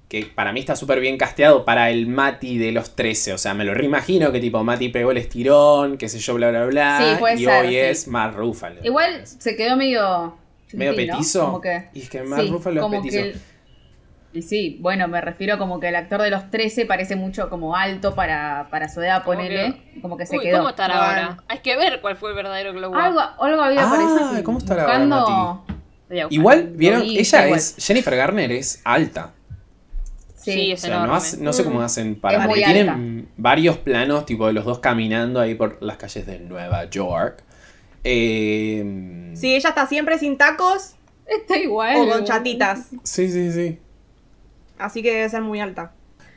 que para mí está súper bien casteado para el Mati de los 13. O sea, me lo reimagino que tipo Mati pegó el estirón, qué sé yo, bla, bla, bla. Sí, puede y ser, hoy sí. es Mar Rúfalo. Igual se quedó medio. Medio ¿no? petizo. Como que, Y es que Mark Ruffalo es como petizo. que el- y sí, bueno, me refiero como que el actor de los 13 parece mucho como alto para, para su edad, ponele. como que se Uy, quedó. ¿cómo estará ahora? Hay que ver cuál fue el verdadero Glow Up. Algo, algo había Ah, parecido. ¿cómo estará ahora, buscando-. Igual, vieron, vi, ella igual. es. Jennifer Garner es alta. Sí, Sí, O es sea, no, enorme. hace- no sé cómo hacen para. Es muy porque tienen alta. varios planos, tipo de los dos caminando ahí por las calles de Nueva York. Eh, Sí, ella está siempre sin tacos está igual. o con chatitas. sí, sí, sí. Así que debe ser muy alta.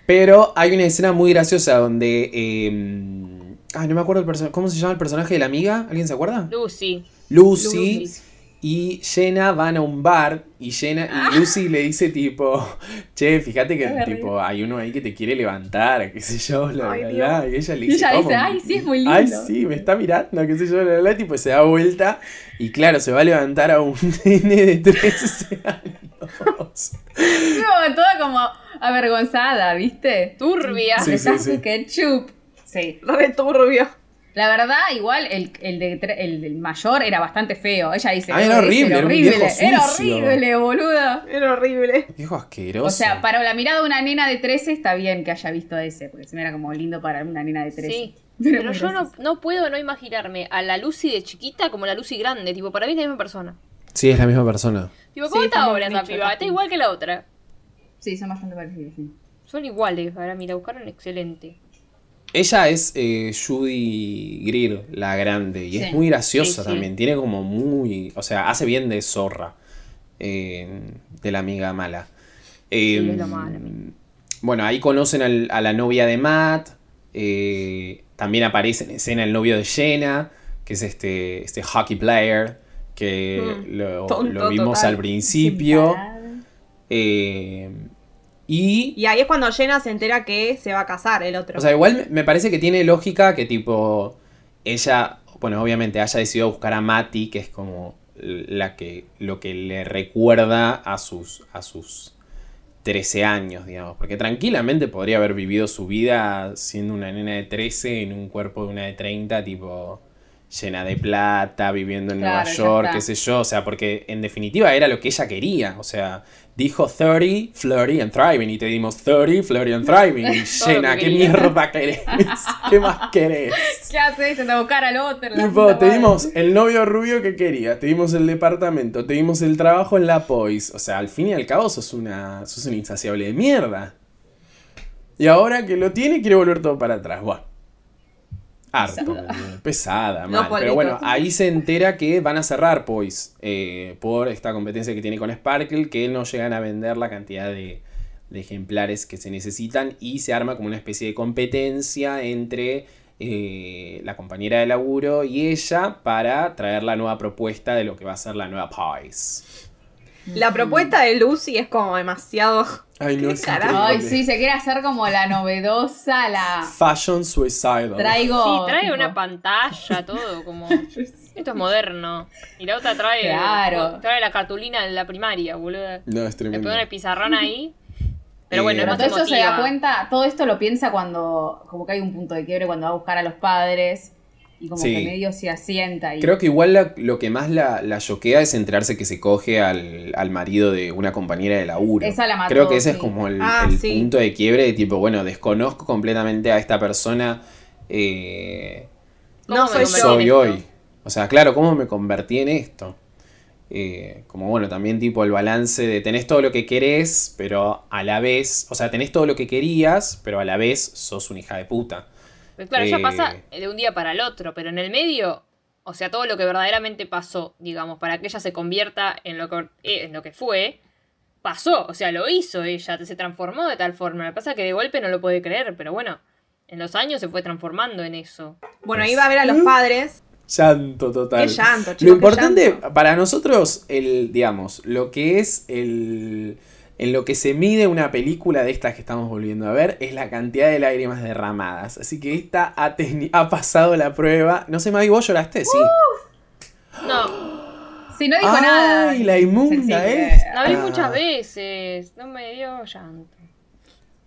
Pero hay una escena muy graciosa donde. eh, ay, no me acuerdo el personaje. ¿Cómo se llama el personaje de la amiga? ¿Alguien se acuerda? Lucy. Lucy, Lucy. Y Jenna van a un bar y Jenna y Lucy le dice tipo, che, fíjate que Ah. Tipo hay uno ahí que te quiere levantar, qué sé yo, bla, Ay, Dios. bla. Y ella le Y dice, ella "¿Cómo? dice, "Ay, sí, es muy lindo". Ay, sí, me está mirando, qué sé yo, bla, bla", tipo se da vuelta y claro, se va a levantar a un nene de 13 años. No, toda como avergonzada, ¿viste? Turbia. Sí, sí, sí. ketchup. Sí. Re turbio. La verdad, igual el, el, de tre- el del mayor era bastante feo. Ella dice, Ah, era "Ese horrible, era un viejo Era sucio". horrible, boludo. Era horrible. Viejo asqueroso. O sea, para la mirada de una nena de 13 está bien que haya visto ese, porque se me era como lindo para una nena de 13. Sí. Pero yo no, no puedo no imaginarme a la Lucy de chiquita como la Lucy grande. Tipo, para mí es la misma persona. Sí, es la misma persona. Tipo, ¿cómo está ahora esa piba? está igual que la otra. Sí, son bastante parecidos, sí. Son iguales. Ahora, mira, buscaron excelente. Ella es eh, Judy Greer, la grande, y es muy graciosa Sí, sí. también. Tiene como muy. O sea, hace bien de zorra. eh, de la amiga mala. Eh, amiga. bueno, ahí conocen al- a la novia de Matt. eh, también aparece en escena el novio de Jenna, que es este, este hockey player. Que Mm, lo, tonto lo vimos total. al principio. Eh, y Y ahí es cuando Jenna se entera que se va a casar el otro. O sea, igual me- me parece que tiene lógica que tipo ella, bueno, obviamente haya decidido buscar a Mati, que es como la que lo que le recuerda a sus a sus 13 años, digamos, porque tranquilamente podría haber vivido su vida siendo una nena de 13 en un cuerpo de una de 30, tipo llena de plata, viviendo en Claro, Nueva York, qué sé yo, o sea, porque en definitiva era lo que ella quería, o sea, dijo 30, flirty and thriving, y te dimos 30, flirty and thriving, y llena, ¿qué mierda querés? ¿Qué más querés? ¿Qué haces? Te buscar al otro. Tipo, te dimos el novio rubio que querías, te dimos el departamento, te dimos el trabajo en la POIS. O sea, al fin y al cabo sos una, sos un insaciable de mierda. Y ahora que lo tiene, quiere volver todo para atrás. Bueno. Harto, pesada, mal. Pero bueno, ahí se entera que van a cerrar POIS eh, por esta competencia que tiene con Sparkle, que no llegan a vender la cantidad de, de ejemplares que se necesitan y se arma como una especie de competencia entre eh, la compañera de laburo y ella para traer la nueva propuesta de lo que va a ser la nueva POIS. La propuesta de Lucy es como demasiado. Ay, no, ¿Qué es carajo? Ay, sí, se quiere hacer como la novedosa, la. Fashion Suicidal. Traigo. Sí, trae tipo, una pantalla, todo como... Esto es moderno. Y la otra trae... Claro. Trae la cartulina de la primaria, boludo. No, es Le tremendo. ponen el pizarrón ahí. Pero Eh, bueno, es Pero todo eso se da cuenta, todo esto lo piensa cuando, como que hay un punto de quiebre cuando va a buscar a los padres y como Sí. que medio se asienta y Creo que igual la- lo que más la, la choquea es enterarse que se coge al, al marido de una compañera de laburo. Esa la mató, Creo que ese es como el, Ah, el sí. punto de quiebre de tipo, bueno, desconozco completamente a esta persona. eh, ¿Cómo No soy soy hoy. O sea, claro, ¿cómo me convertí en esto? Eh, como bueno, también tipo el balance de tenés todo lo que querés, pero a la vez, o sea, tenés todo lo que querías, pero a la vez sos una hija de puta. Pero claro, ya Eh, pasa de un día para el otro, pero en el medio, o sea, todo lo que verdaderamente pasó, digamos, para que ella se convierta en lo que, eh, en lo que fue, pasó, o sea, lo hizo ella, se transformó de tal forma. Lo que pasa es que de golpe no lo puede creer, pero bueno, en los años se fue transformando en eso. Bueno, iba a ver a los padres. Llanto total. Qué llanto, chicos, Lo qué importante llanto. para nosotros, el, digamos, lo que es el, en lo que se mide una película de estas que estamos volviendo a ver es la cantidad de lágrimas derramadas. Así que esta ha, pasado la prueba. No sé, Mavi, vos lloraste, sí. No, Sí, no dijo nada. Ay, la inmunda esta. la vi muchas veces. No me dio llanto.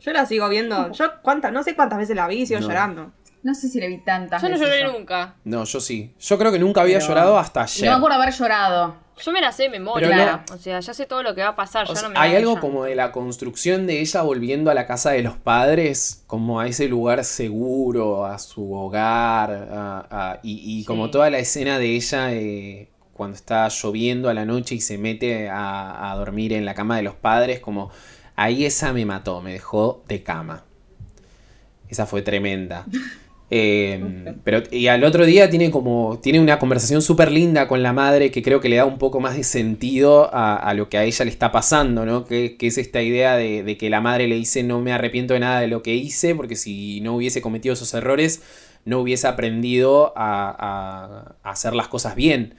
Yo la sigo viendo. Yo cuántas, no sé cuántas veces la vi y sigo No. llorando. No sé si le vi tantas Yo no veces lloré yo. nunca. No, yo sí. Yo creo que nunca había Pero- llorado hasta No ayer. me acuerdo haber llorado. Yo me la sé de memoria. Pero O sea, ya sé todo lo que va a pasar. O ya sea, no me hay algo como de la construcción de ella volviendo a la casa de los padres, como a ese lugar seguro, a su hogar, a- a- y, y como Sí. toda la escena de ella eh, cuando está lloviendo a la noche y se mete a, a dormir en la cama de los padres, como ahí esa me mató, me dejó de cama. Esa fue tremenda. Eh, pero y al otro día tiene como tiene una conversación súper linda con la madre que creo que le da un poco más de sentido a, a lo que a ella le está pasando, ¿no? Que, que es esta idea de, de que la madre le dice no me arrepiento de nada de lo que hice porque si no hubiese cometido esos errores no hubiese aprendido a, a- a hacer las cosas bien.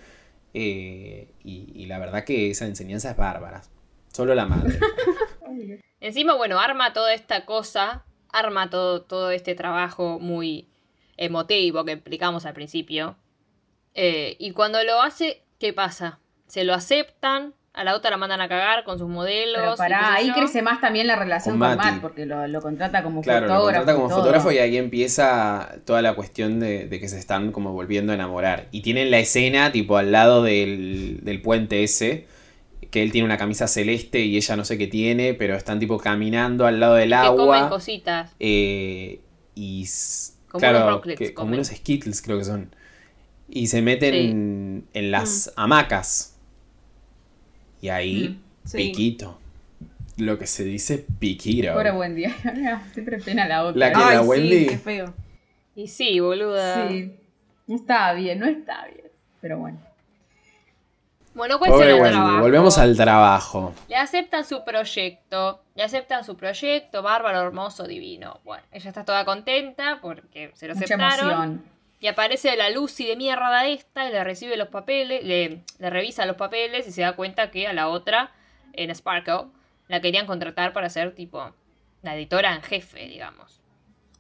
Eh, y, y la verdad que esa enseñanza es bárbara. Solo la madre. Encima, bueno, arma toda esta cosa, arma todo, todo este trabajo muy emotivo que explicamos al principio. Eh, y cuando lo hace, ¿qué pasa? Se lo aceptan, a la otra la mandan a cagar con sus modelos. Pero pará, ahí yo. crece más también la relación Con. Matt, porque lo, lo contrata como Claro, lo fotógrafo. contrata como y fotógrafo y ahí empieza toda la cuestión de, de que se están como volviendo a enamorar. Y tienen la escena tipo al lado del, del puente ese, que él tiene una camisa celeste y ella no sé qué tiene, pero están tipo caminando al lado del Que comen agua. cositas. eh, y Como claro, unos rocklets que- como unos skittles creo que son. Y se meten en las hamacas. Y ahí, Mm, sí. piquito. Lo que se dice piquito. Pobre buen día. Siempre pena la otra. La que- Ay, Wendy? sí, qué feo. Y sí, boluda. Sí. No está bien, no está bien. Pero bueno. Bueno, cuestión Pobre del Wendy, trabajo. volvemos al trabajo. Le aceptan su proyecto, le aceptan su proyecto, bárbaro, hermoso, divino. Bueno, ella está toda contenta porque se lo Mucha aceptaron. emoción. Y aparece la Lucy de mierda esta y le recibe los papeles, le, le revisa los papeles y se da cuenta que a la otra, en Sparkle, la querían contratar para ser tipo la editora en jefe, digamos.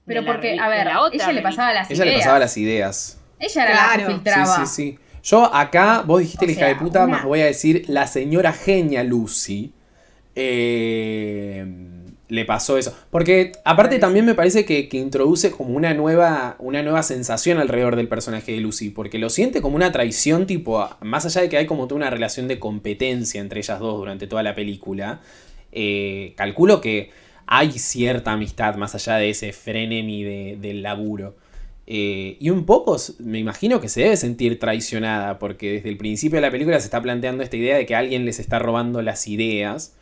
Pero porque, a ver, la otra ella le pasaba las Ella ideas. le pasaba las ideas. Ella era la que Claro. filtraba. Sí, sí, sí. Yo acá, vos dijiste O la hija de puta, una- más voy a decir la señora genia Lucy. eh, le pasó eso. Porque aparte también me parece que, que introduce como una nueva, una nueva sensación alrededor del personaje de Lucy. Porque lo siente como una traición, tipo, más allá de que hay como toda una relación de competencia entre ellas dos durante toda la película. eh, calculo que hay cierta amistad más allá de ese frenemy de- del laburo. Eh, y un poco me imagino que se debe sentir traicionada, porque desde el principio de la película se está planteando esta idea de que alguien les está robando las ideas.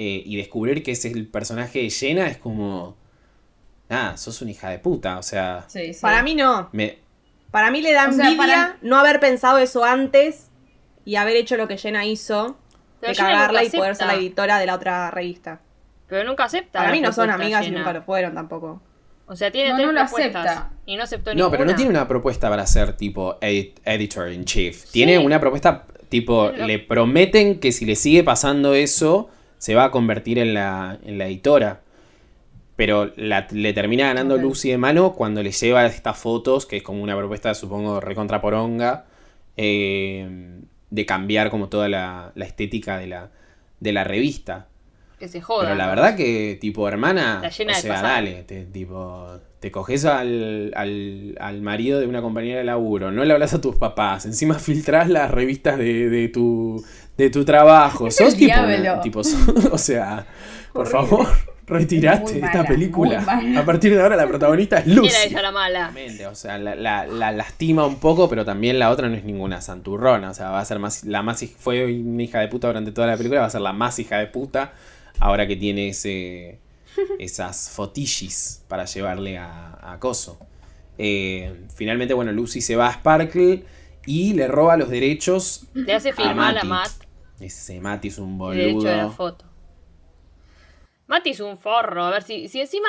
eh, y descubrir que ese es el personaje de Jenna es como. Nada, sos una hija de puta. O sea, Sí, sí. Para mí no. me, Para mí le da O sea, envidia para- no haber pensado eso antes y haber hecho lo que Jenna hizo. Pero de Jenna cagarla y poder ser la editora de la otra revista. Pero nunca acepta. Para mí no son amigas y nunca lo fueron tampoco. O sea, tiene No, tres no lo propuestas acepta. Y no aceptó No, ninguna. pero no tiene una propuesta para ser tipo edit- editor in chief. Tiene una propuesta tipo, Lo- le prometen que si le sigue pasando eso, se va a convertir en la, en la editora. Pero la- le termina ganando Ok. Lucy de mano cuando le lleva estas fotos, que es como una propuesta, supongo, recontra poronga, eh, de cambiar como toda la, la estética de la, de la revista. Que se joda. Pero la verdad que, tipo, hermana, La llena o de sea, dale, te, tipo, te coges al, al, al marido de una compañera de laburo, no le hablas a tus papás, encima filtrás las revistas de, de tu, de tu trabajo. Es Sos tipo, una- tipo, o sea, por favor, retirate de esta película. A partir de ahora la protagonista es Lucy. Era ella la mala. O sea, la, la- la lastima un poco, pero también la otra no es ninguna santurrona. O sea, va a ser más. La más fue una hija de puta durante toda la película, va a ser la más hija de puta. Ahora que tiene ese. esas fotillis para llevarle a, a Coso. Eh, finalmente, bueno, Lucy se va a Sparkle y le roba los derechos. Le hace firmar a Mati. Matt Ese Mati es un el derecho de la boludo. foto. Mati es un forro. A ver si, si encima.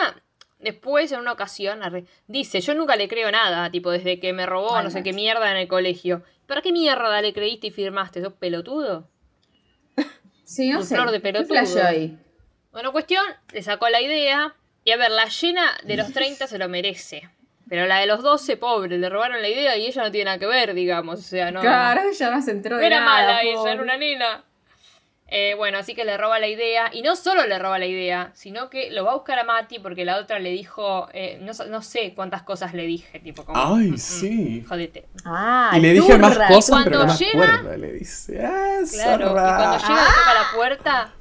Después, en una ocasión, dice: Yo nunca le creo nada, tipo, desde que me robó Ay, no sé qué mierda en el colegio. ¿Para qué mierda le creíste y firmaste? ¿Sos pelotudo? Sí, no Un sé. flor de ¿Qué pelotudo. ahí? Bueno, cuestión, le sacó la idea. Y a ver, la llena de los 30 se lo merece. Pero la de los 12, pobre, le robaron la idea y ella no tiene nada que ver, digamos. O sea, no. Claro, ella no se enteró de era nada. mala ella, pobre. era una nena. Eh, bueno, así que le roba la idea. Y no solo le roba la idea, sino que lo va a buscar a Mati porque la otra le dijo. eh, no, no sé cuántas cosas le dije, tipo como. Ay, "Mm, sí. mm, Jodete. Ah, Y le dije más cosas, pero no cuando me llega- acuerdo. Le dice, ah, Claro. Y zorra". cuando llega, le toca la puerta.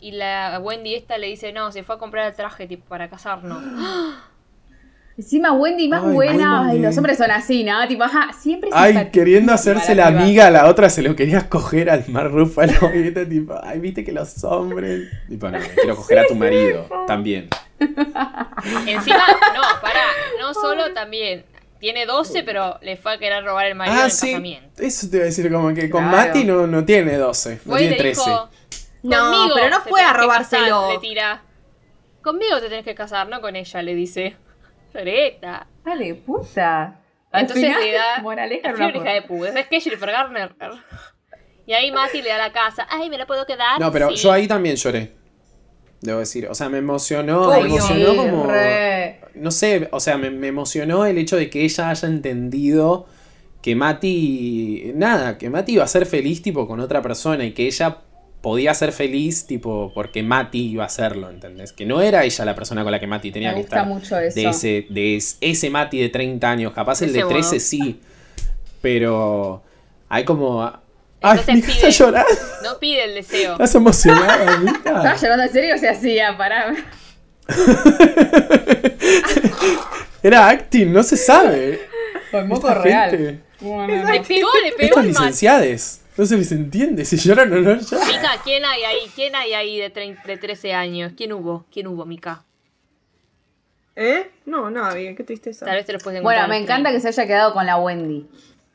Y la Wendy esta le dice: No, se fue a comprar el traje tipo para casarnos. Encima Wendy más Ay, buena. Wendy. Ay, los hombres son así, ¿no? Tipo, ajá, siempre Ay, queriendo hacerse la amiga, la otra se lo quería coger al Mar Rúfalo. Y esta tipo, ay, viste que los hombres. Tipo, no, me quiero coger a tu marido también. Encima, no, pará. No solo también. Tiene 12, pero le fue a querer robar el marido en Ah, el sí. casamiento. Eso te iba a decir, como que con Claro. Mati no, no tiene 12, no tiene le 13. dijo, No, "Conmigo pero no fue a robárselo. casar", le tira. Conmigo te tenés que casar, no con ella, le dice. Floreta. Dale, puta. Al Entonces final, le da. Moraleja una hija de puta. Es que Jennifer Garner. Y ahí Mati le da la casa. Ay, ¿me la puedo quedar? No, pero Sí. yo ahí también lloré. Debo decir. O sea, me emocionó. Me emocionó como. re. No sé, o sea, me, me emocionó el hecho de que ella haya entendido que Mati. Nada, que Mati iba a ser feliz, tipo, con otra persona y que ella podía ser feliz, tipo, porque Mati iba a hacerlo, ¿entendés? Que no era ella la persona con la que Mati tenía Me que gusta estar. mucho eso. de ese, de es- ese Mati de 30 años. Capaz el de 13 modo. sí. Pero hay como. Ay, Entonces pide- llorando. No pide el deseo. Estás emocionada, ¿Estaba Mica? llorando en serio o se hacía? Pará. Era acting, no se sabe. Con moco real. gente- Le pegó, le pegó Estos licenciados. No se les entiende si lloran o no lloran. Mica, ¿quién hay ahí? ¿Quién hay ahí de, de 13 años? ¿Quién hubo? ¿Quién hubo, Mica? ¿Eh? No, nada, bien, qué tristeza. Tal vez te lo puedes Bueno, encontrar me en encanta que se haya quedado con la Wendy.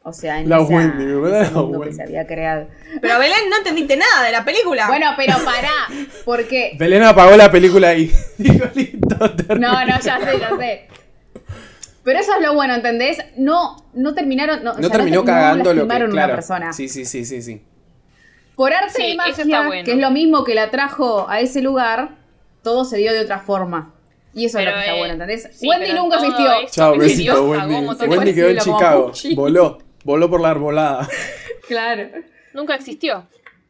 O sea, en La esa- Wendy, me ese la mundo que Wendy. se había creado. Pero Belén, no entendiste nada de la película. Bueno, pero pará, porque... Belén apagó la película ahí. Dijo, listo. No, no, ya sé, ya sé. Pero eso es lo bueno, ¿entendés? No, no terminaron... No, o No sea, terminó no cagando lo que. Claro. una persona. Sí, sí, sí, sí, sí. Por arte Sí, eso magia, está bueno. que es lo mismo que la trajo a ese lugar, todo se dio de otra forma. Y eso Pero, es lo que está bueno, ¿entendés? sí, Wendy nunca existió. Chao, besito, Wendy. Wendy quedó en Chicago. Voló. Voló por la arbolada. Claro. Nunca existió.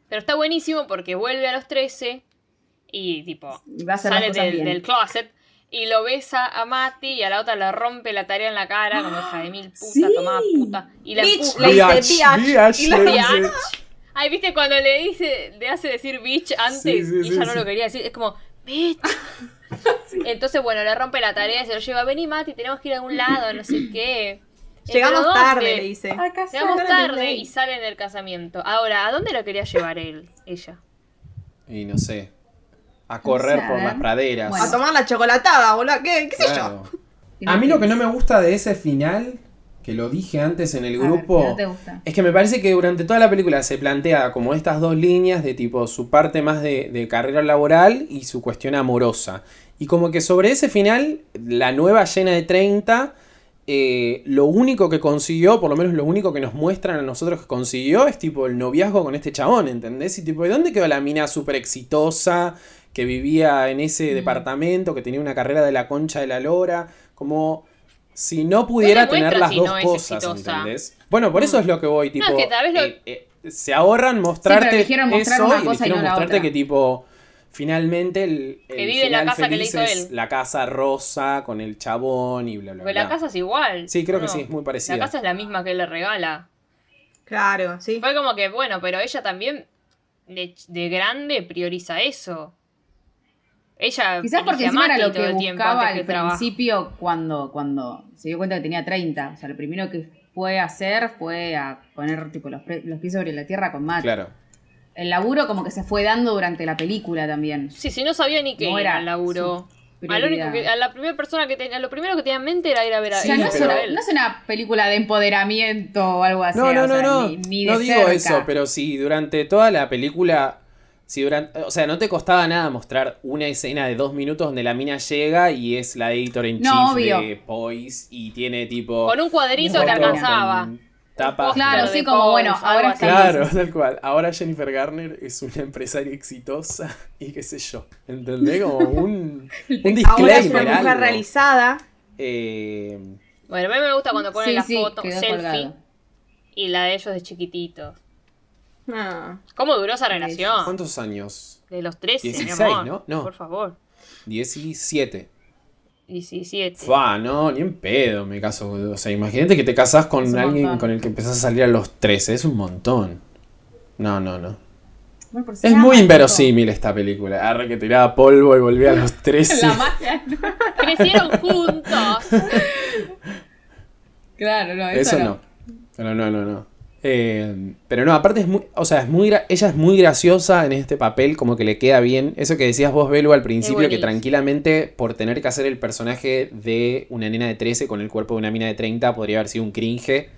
Pero está buenísimo porque vuelve a los 13 y tipo Y va a sale del closet y lo besa a Mati y a la otra le rompe la tarea en la cara como hija de mil puta, Sí. tomada puta. Y la Bitch, le dice biatch, y la dice. Ay, viste cuando le dice, le hace decir bitch antes Sí, sí, y sí, ella no sí. lo quería decir, es como bitch. Entonces, bueno, le rompe la tarea y se lo lleva, vení Mati, tenemos que ir a un lado, no sé qué. Llegamos ¿Pero tarde, le dice. Llegamos tarde y salen del casamiento. Ahora, ¿a dónde lo quería llevar él, ella? Y no sé. A correr por las praderas. Bueno. A tomar la chocolatada, boludo. ¿Qué, qué sé Claro. yo? A mí lo que no me gusta de ese final, que lo dije antes en el ver, grupo, ¿qué no te gusta? es que me parece que durante toda la película se plantea como estas dos líneas de tipo su parte más de, de carrera laboral y su cuestión amorosa. Y como que sobre ese final, la nueva llena de 30, eh, lo único que consiguió, por lo menos lo único que nos muestran a nosotros que consiguió, es tipo el noviazgo con este chabón, ¿entendés? Y tipo, ¿de dónde quedó la mina súper exitosa? Que vivía en ese Mm. departamento, que tenía una carrera de la concha de la lora, como si no pudiera No te tener las si dos no cosas. Mm. ¿entendés? Bueno, por eso es lo que voy, tipo, es que tal vez lo- eh, eh, se ahorran mostrarte pero eligieron mostrar una y cosa y no mostrarte otra. que tipo finalmente el, el Que vive en la final casa que le feliz hizo es él. la casa rosa con el chabón y bla bla bla. la casa es igual. Sí, creo que ¿no? sí, es muy parecida. La casa es la misma que él le regala. Claro, sí. Fue como que, bueno, pero ella también de, de grande prioriza eso. Ella Quizás porque encima era lo todo que el tiempo buscaba al que trabaja. principio cuando, cuando se dio cuenta que tenía 30. O sea, lo primero que fue a hacer fue a poner tipo los, los pies sobre la tierra con Matt. Claro. El laburo como que se fue dando durante la película también. Sí, sí, no sabía ni qué No era el laburo. A, lo único que, a la primera persona que tenía, lo primero que tenía en mente era ir a ver a, O sea, Sí, no, es una, no es una película de empoderamiento o algo así. No, no, o no, sea, no. Ni, ni no digo cerca. eso, pero si durante toda la película. Si durante, o sea, no te costaba nada mostrar una escena de dos minutos donde la mina llega y es la editor en chief No, obvio. de Poise y tiene tipo. Con un cuadrito te Bueno. alcanzaba. con tapa. Claro, sí, como, bueno, ahora así. Claro, tal cual. Ahora Jennifer Garner es una empresaria exitosa y qué sé yo. ¿Entendés? Como un, un Ahora es una disclaimer. mujer algo. realizada. Eh, Bueno, a mí me gusta cuando ponen Sí, la sí, foto selfie colgado. y la de ellos de chiquitito. Ah. ¿Cómo duró esa relación? ¿Cuántos años? De los 13, 16, mi amor. ¿no? No. Por favor. 17. 17. Fa, no, ni en pedo me caso. O sea, imagínate que te casás con alguien montón. con el que empezás a salir a los 13. Es un montón. No, no, no. Bueno, Es muy inverosímil esta película. Arre que tiraba polvo y volvía a los tipo. 13. La magia. Crecieron juntos. Claro, no, Eso no. Pero no, no, no. Eh, pero no, aparte es muy, o sea, es muy, gra- ella es muy graciosa en este papel, como que le queda bien. Eso que decías vos, Belu, al principio, que tranquilamente por tener que hacer el personaje de una nena de 13 con el cuerpo de una mina de 30 podría haber sido un cringe,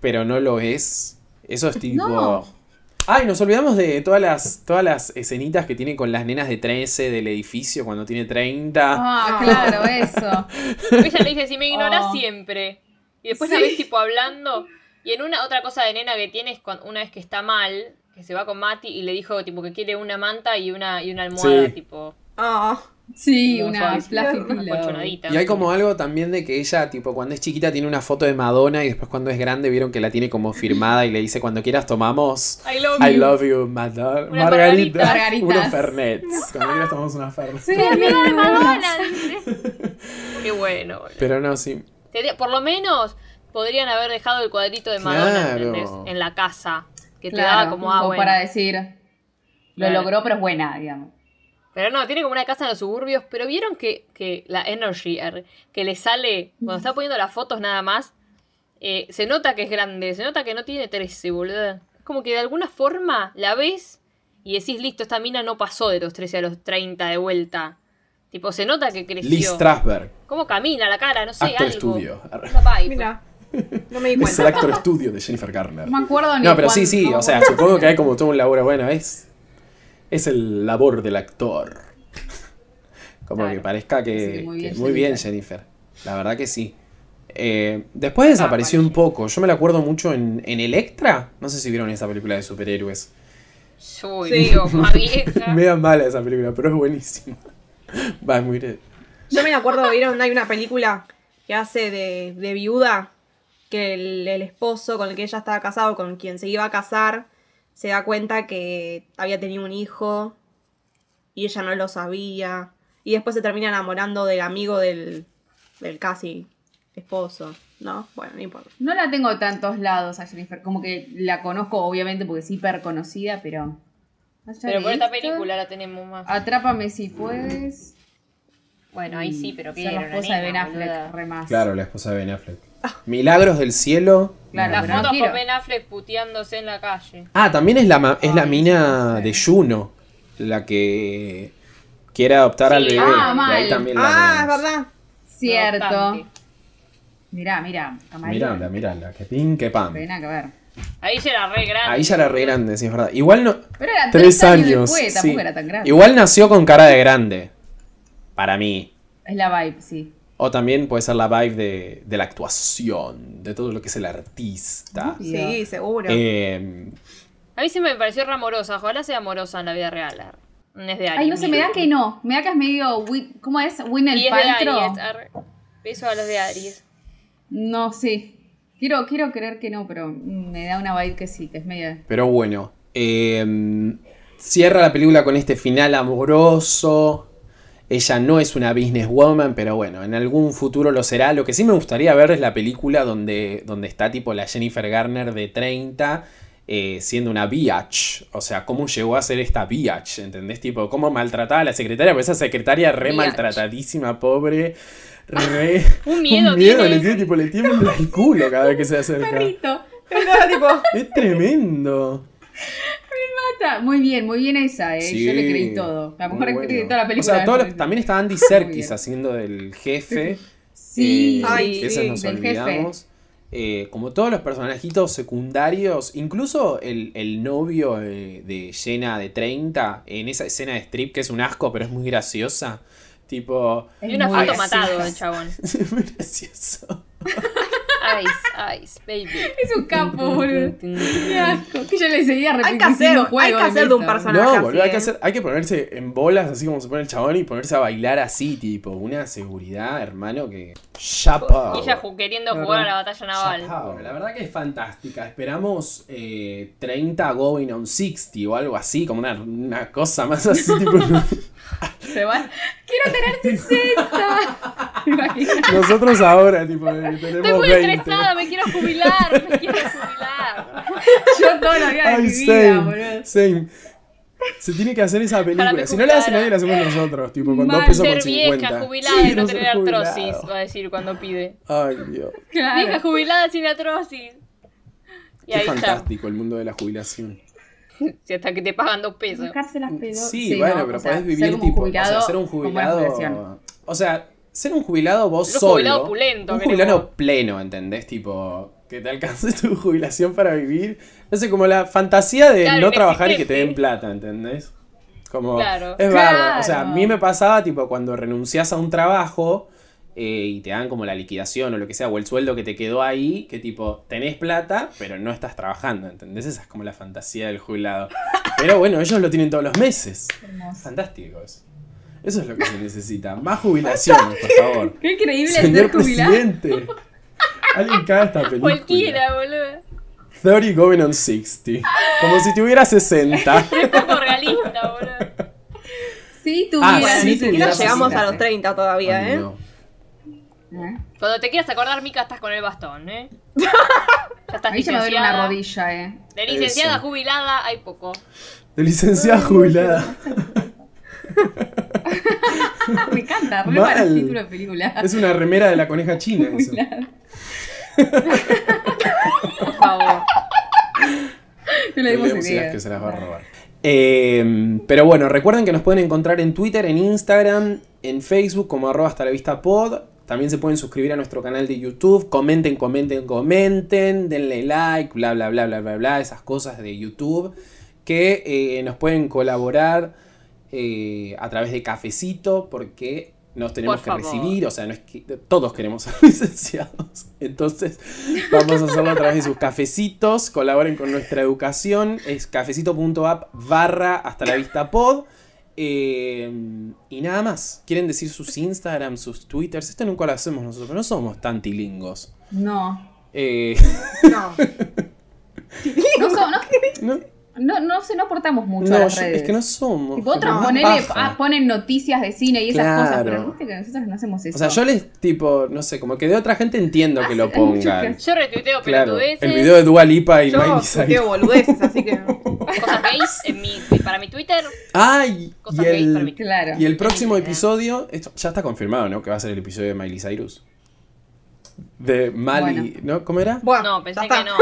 pero no lo es. Eso es tipo... No. Ay, nos olvidamos de todas las, todas las escenitas que tiene con las nenas de 13 del edificio cuando tiene 30. Ah, claro, eso. Ella le dice, si me ignoras Oh. siempre. Y después Sí. la ves tipo hablando. Y en una otra cosa de nena que tiene es cuando, una vez que está mal, que se va con Mati y le dijo tipo que quiere una manta y una, y una almohada Sí. tipo Ah. Sí, una colchonadita. Y hay como algo también de que ella, tipo, cuando es chiquita tiene una foto de Madonna y después cuando es grande vieron que la tiene como firmada y le dice cuando quieras tomamos I love I you. love you, Madonna. Una Margarita. margarita. Unos Fernets. Cuando quieras tomamos una Fernet. Sí, Madonna, dice. Qué bueno. boludo. Pero no, sí. Por lo menos podrían haber dejado el cuadrito de Madonna en la casa. Que te Claro, daba como ah, bueno. para decir. Lo Claro. logró, pero es buena, digamos. Pero no, tiene como una casa en los suburbios. Pero vieron que, que la Energy er, que le sale cuando está poniendo las fotos nada más. eh, se nota que es grande, se nota que no tiene 13, boludo. Es como que de alguna forma la ves y decís, listo, esta mina no pasó de los 13 a los 30 de vuelta. Tipo, se nota que creció. Liz Strasberg, ¿Cómo camina la cara? No sé, actor algo. estudio. Una vibe. Mira. No me di Es el cuenta. actor estudio de Jennifer Garner. No me acuerdo ni No, pero sí, sí. O sea, acuerdo. supongo que hay como todo un laburo. Bueno, es. Es el labor del actor. Como Claro. que parezca que. Sí, muy que bien, muy bien, Jennifer. La verdad que sí. Eh, después desapareció un poco. Yo me la acuerdo mucho en, en Electra. No sé si vieron esa película de superhéroes. Uy, Sí. Vieja. Me da mala esa película, pero es buenísima. Va, es muy. Yo me acuerdo, vieron, hay una película que hace de, de viuda, que el, el esposo con el que ella estaba casado, con quien se iba a casar, se da cuenta que había tenido un hijo y ella no lo sabía. Y después se termina enamorando del amigo del, del casi esposo, ¿no? Bueno, no importa. No la tengo de tantos lados a Jennifer. Como que la conozco, obviamente, porque es hiper conocida, pero. Pero por esta película la tenemos más. Atrápame si puedes. Bueno, ahí sí, pero que la esposa de Ben Affleck, boluda. re más. Claro, la esposa de Ben Affleck. Milagros del cielo. Claro, La pero no foto quiero. con Ben Affleck puteándose en la calle. Ah, también es la, es la mina de Juno. La que quiere adoptar al bebé. Ah, De mal. ahí también la Ah, es verdad. Cierto. Bastante. Mirá, mirá. Miranda, miranda, que pin, que pan. Que ver. Ahí ya era re grande. Ahí ya era re grande, sí, es verdad. Igual no. Pero eran Tres años. después, sí. tampoco era tan grande. Igual nació con cara de grande. Para mí. Es la vibe, sí. O también puede ser la vibe de, de la actuación, de todo lo que es el artista. Sí, seguro. Eh, A mí siempre me pareció re amorosa. Ojalá sea amorosa en la vida real. es de Aries. Ay, no sé, me da que no. Me da que es medio. ¿Cómo es? Win el Paltrow. Beso a los de Aries. No sé. Quiero, quiero creer que no, pero me da una vibe que sí, que es media. Pero bueno, eh, cierra la película con este final amoroso. Ella no es una businesswoman, pero bueno, en algún futuro lo será. Lo que sí me gustaría ver es la película donde, donde está tipo la Jennifer Garner de 30 eh, siendo una biatch. O sea, cómo llegó a ser esta biatch, ¿entendés? Tipo, cómo maltrataba a la secretaria, porque esa secretaria re Biatch. maltratadísima, pobre. Re... Un miedo un miedo le tiene, tipo, le tiembla el culo cada vez que se acerca. Perrito. Tipo, Es tremendo. Está Muy bien, muy bien esa, eh. Sí, Yo le creí todo. La mejor actriz bueno. de toda la película. O sea, también está Andy Serkis haciendo del jefe. Sí, eh, Ay, que ese sí, nos del olvidamos. Eh, como todos los personajitos secundarios, incluso el, el novio de, de Jenna de 30, en esa escena de strip que es un asco, pero es muy graciosa. Tipo, Y una foto matado el chabón. es muy gracioso. Ice, Ice, baby. Es un capo, boludo. Qué asco. Que yo le seguía Hay que repitiendo hacer, hay juegos que hacer de un personaje. No, boludo, hay que, ¿eh? hacer, hay que ponerse en bolas así como se pone el chabón y ponerse a bailar así, tipo, una seguridad, hermano, que... Chapao. Y ella queriendo jugar a la batalla naval. Chapao. La verdad que es fantástica. Esperamos eh, 30 going on 60 o algo así, como una, una cosa más así, tipo... Se va. Quiero tener 60. ¿Te imaginas? Nosotros ahora, tipo, eh, tenemos Estoy muy 20. Estresada, me quiero jubilar, me quiero jubilar. Yo todos los días de Ay, mi vida, same, boludo. same. Se tiene que hacer esa película. Si no la hace nadie, la hacemos nosotros, tipo, con Mal. dos pesos Ser vieja, 50. jubilada y no tener artrosis, va a decir cuando pide. Ay, Dios. Vieja jubilada sin artrosis. Y Qué ahí está. fantástico el mundo de la jubilación. Si hasta que te pagan dos pesos. Buscarse las pedo. Sí, bueno, no, pero o sea, podés vivir tipo. jubilado o sea, ser un jubilado. O sea, ser un jubilado vos Un solo. jubilado opulento, Un jubilado pleno, ¿entendés? Tipo, que te alcance tu jubilación para vivir. No sé, como la fantasía de Claro, no trabajar y que te den plata, ¿entendés? Como. Claro. Es bárbaro. O sea, a Claro. mí me pasaba, tipo, cuando renunciás a un trabajo. eh, y te dan como la liquidación o lo que sea, o el sueldo que te quedó ahí, que tipo, tenés plata, pero no estás trabajando, ¿entendés? Esa es como la fantasía del jubilado. Pero bueno, ellos lo tienen todos los meses. Fantástico eso. Eso es lo que se necesita. Más jubilaciones, por favor. Qué increíble Señor ser jubilado. presidente. Alguien caga esta película. Cualquiera, boludo. 30 going on 60. Como si tuviera 60. Es poco realista, boludo. Sí, Ah, vida. sí, Ni siquiera llegamos sí, a sí. los 30 todavía, Ay, ¿eh? no. ¿Eh? Cuando te quieras acordar, Mica, estás con el bastón, ¿eh? Ya estás A mí se me duele una licenciada. rodilla, eh. De licenciada Eso. jubilada hay poco. De licenciada jubilada. Me encanta, re para el título de película. Es una remera de la coneja china. Eso. Por favor. No le dimos ideas que se las va a robar. Eh, pero bueno, recuerden que nos pueden encontrar en Twitter, en Instagram, en Facebook como arroba hasta la vista pod. También se pueden suscribir a nuestro canal de YouTube. Comenten, comenten, comenten. Denle like, bla, bla, bla, bla, bla, bla. Esas cosas de YouTube que eh, nos pueden colaborar eh, a través de cafecito porque nos tenemos que recibir. O sea, no es que todos queremos ser licenciados. Entonces, vamos a hacerlo a través de sus cafecitos. Colaboren con nuestra educación. Es cafecito.app barra hasta la vista pod. Eh, y nada más. ¿Quieren decir sus Instagram, sus Twitters? Esto nunca lo hacemos nosotros. No somos tan tilingos. No. Eh, No. No, so- no, no, no, no, se- no aportamos mucho a las yo- redes. es que no somos. Tipo, otros ponele- ah, ponen noticias de cine y esas Claro. cosas, pero viste que nosotros no hacemos eso. O sea, yo les, tipo, no sé, como que de otra gente entiendo que lo pongan. Yo retuiteo Claro, pelotudeces, el video de Dua Lipa y Yo Miley Cyrus. boludeces, así que. cosas gays en mi, para mi Twitter. ¡Ay! Cosas Y gays para mí. el, Claro. y el próximo Eh. episodio, esto ya está confirmado, ¿no? Que va a ser el episodio de Miley Cyrus. De Mali, ¿no? ¿Cómo era? Bueno, No, pensé que no.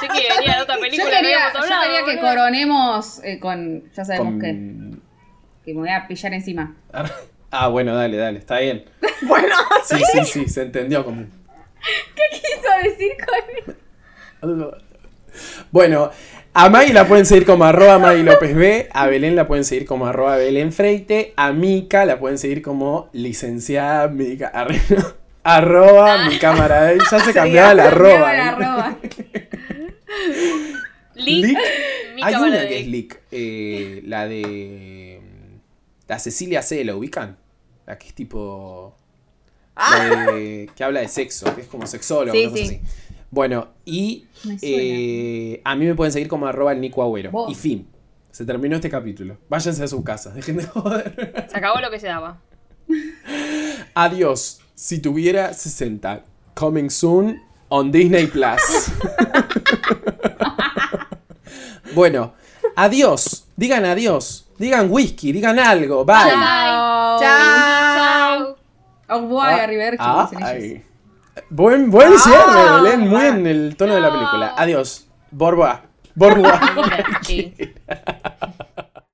Pensé que venía de otra Yo película quería, que habíamos yo hablado. quería que coronemos eh, con. Ya sabemos Con- qué. Que me voy a pillar encima. Ah, bueno, dale, dale, está bien. Bueno, Sí, sí, sí, se entendió como. ¿Qué quiso decir con.? Bueno, a Maggie la pueden seguir como arroba Maggie López B, a Belén la pueden seguir como arroba Belén Freite, a Mika la pueden seguir como licenciada Mika, arroba mi cámara de ya se cambiaba la arroba. La ¿eh? arroba. Mi Hay una de- que es Lick, eh, la de la Cecilia C, ¿la ubican? La que es tipo la de- que habla de sexo, que es como sexólogo, Sí, sí. así. Bueno, y eh, a mí me pueden seguir como arroba el Nico Agüero. Vos. Y fin. Se terminó este capítulo. Váyanse a sus casas. Dejen de joder. Se acabó lo que se daba. Adiós. Si tuviera 60. Coming soon on Disney Plus. bueno, adiós. Digan adiós. Digan whisky. Digan algo. Bye. Chao. Chao. Au revoir, Ah, arrivederci, ah. Buen, buen Ah, cierre, Belén. Muy en el tono de la película. Adiós. Borboa. Borboa.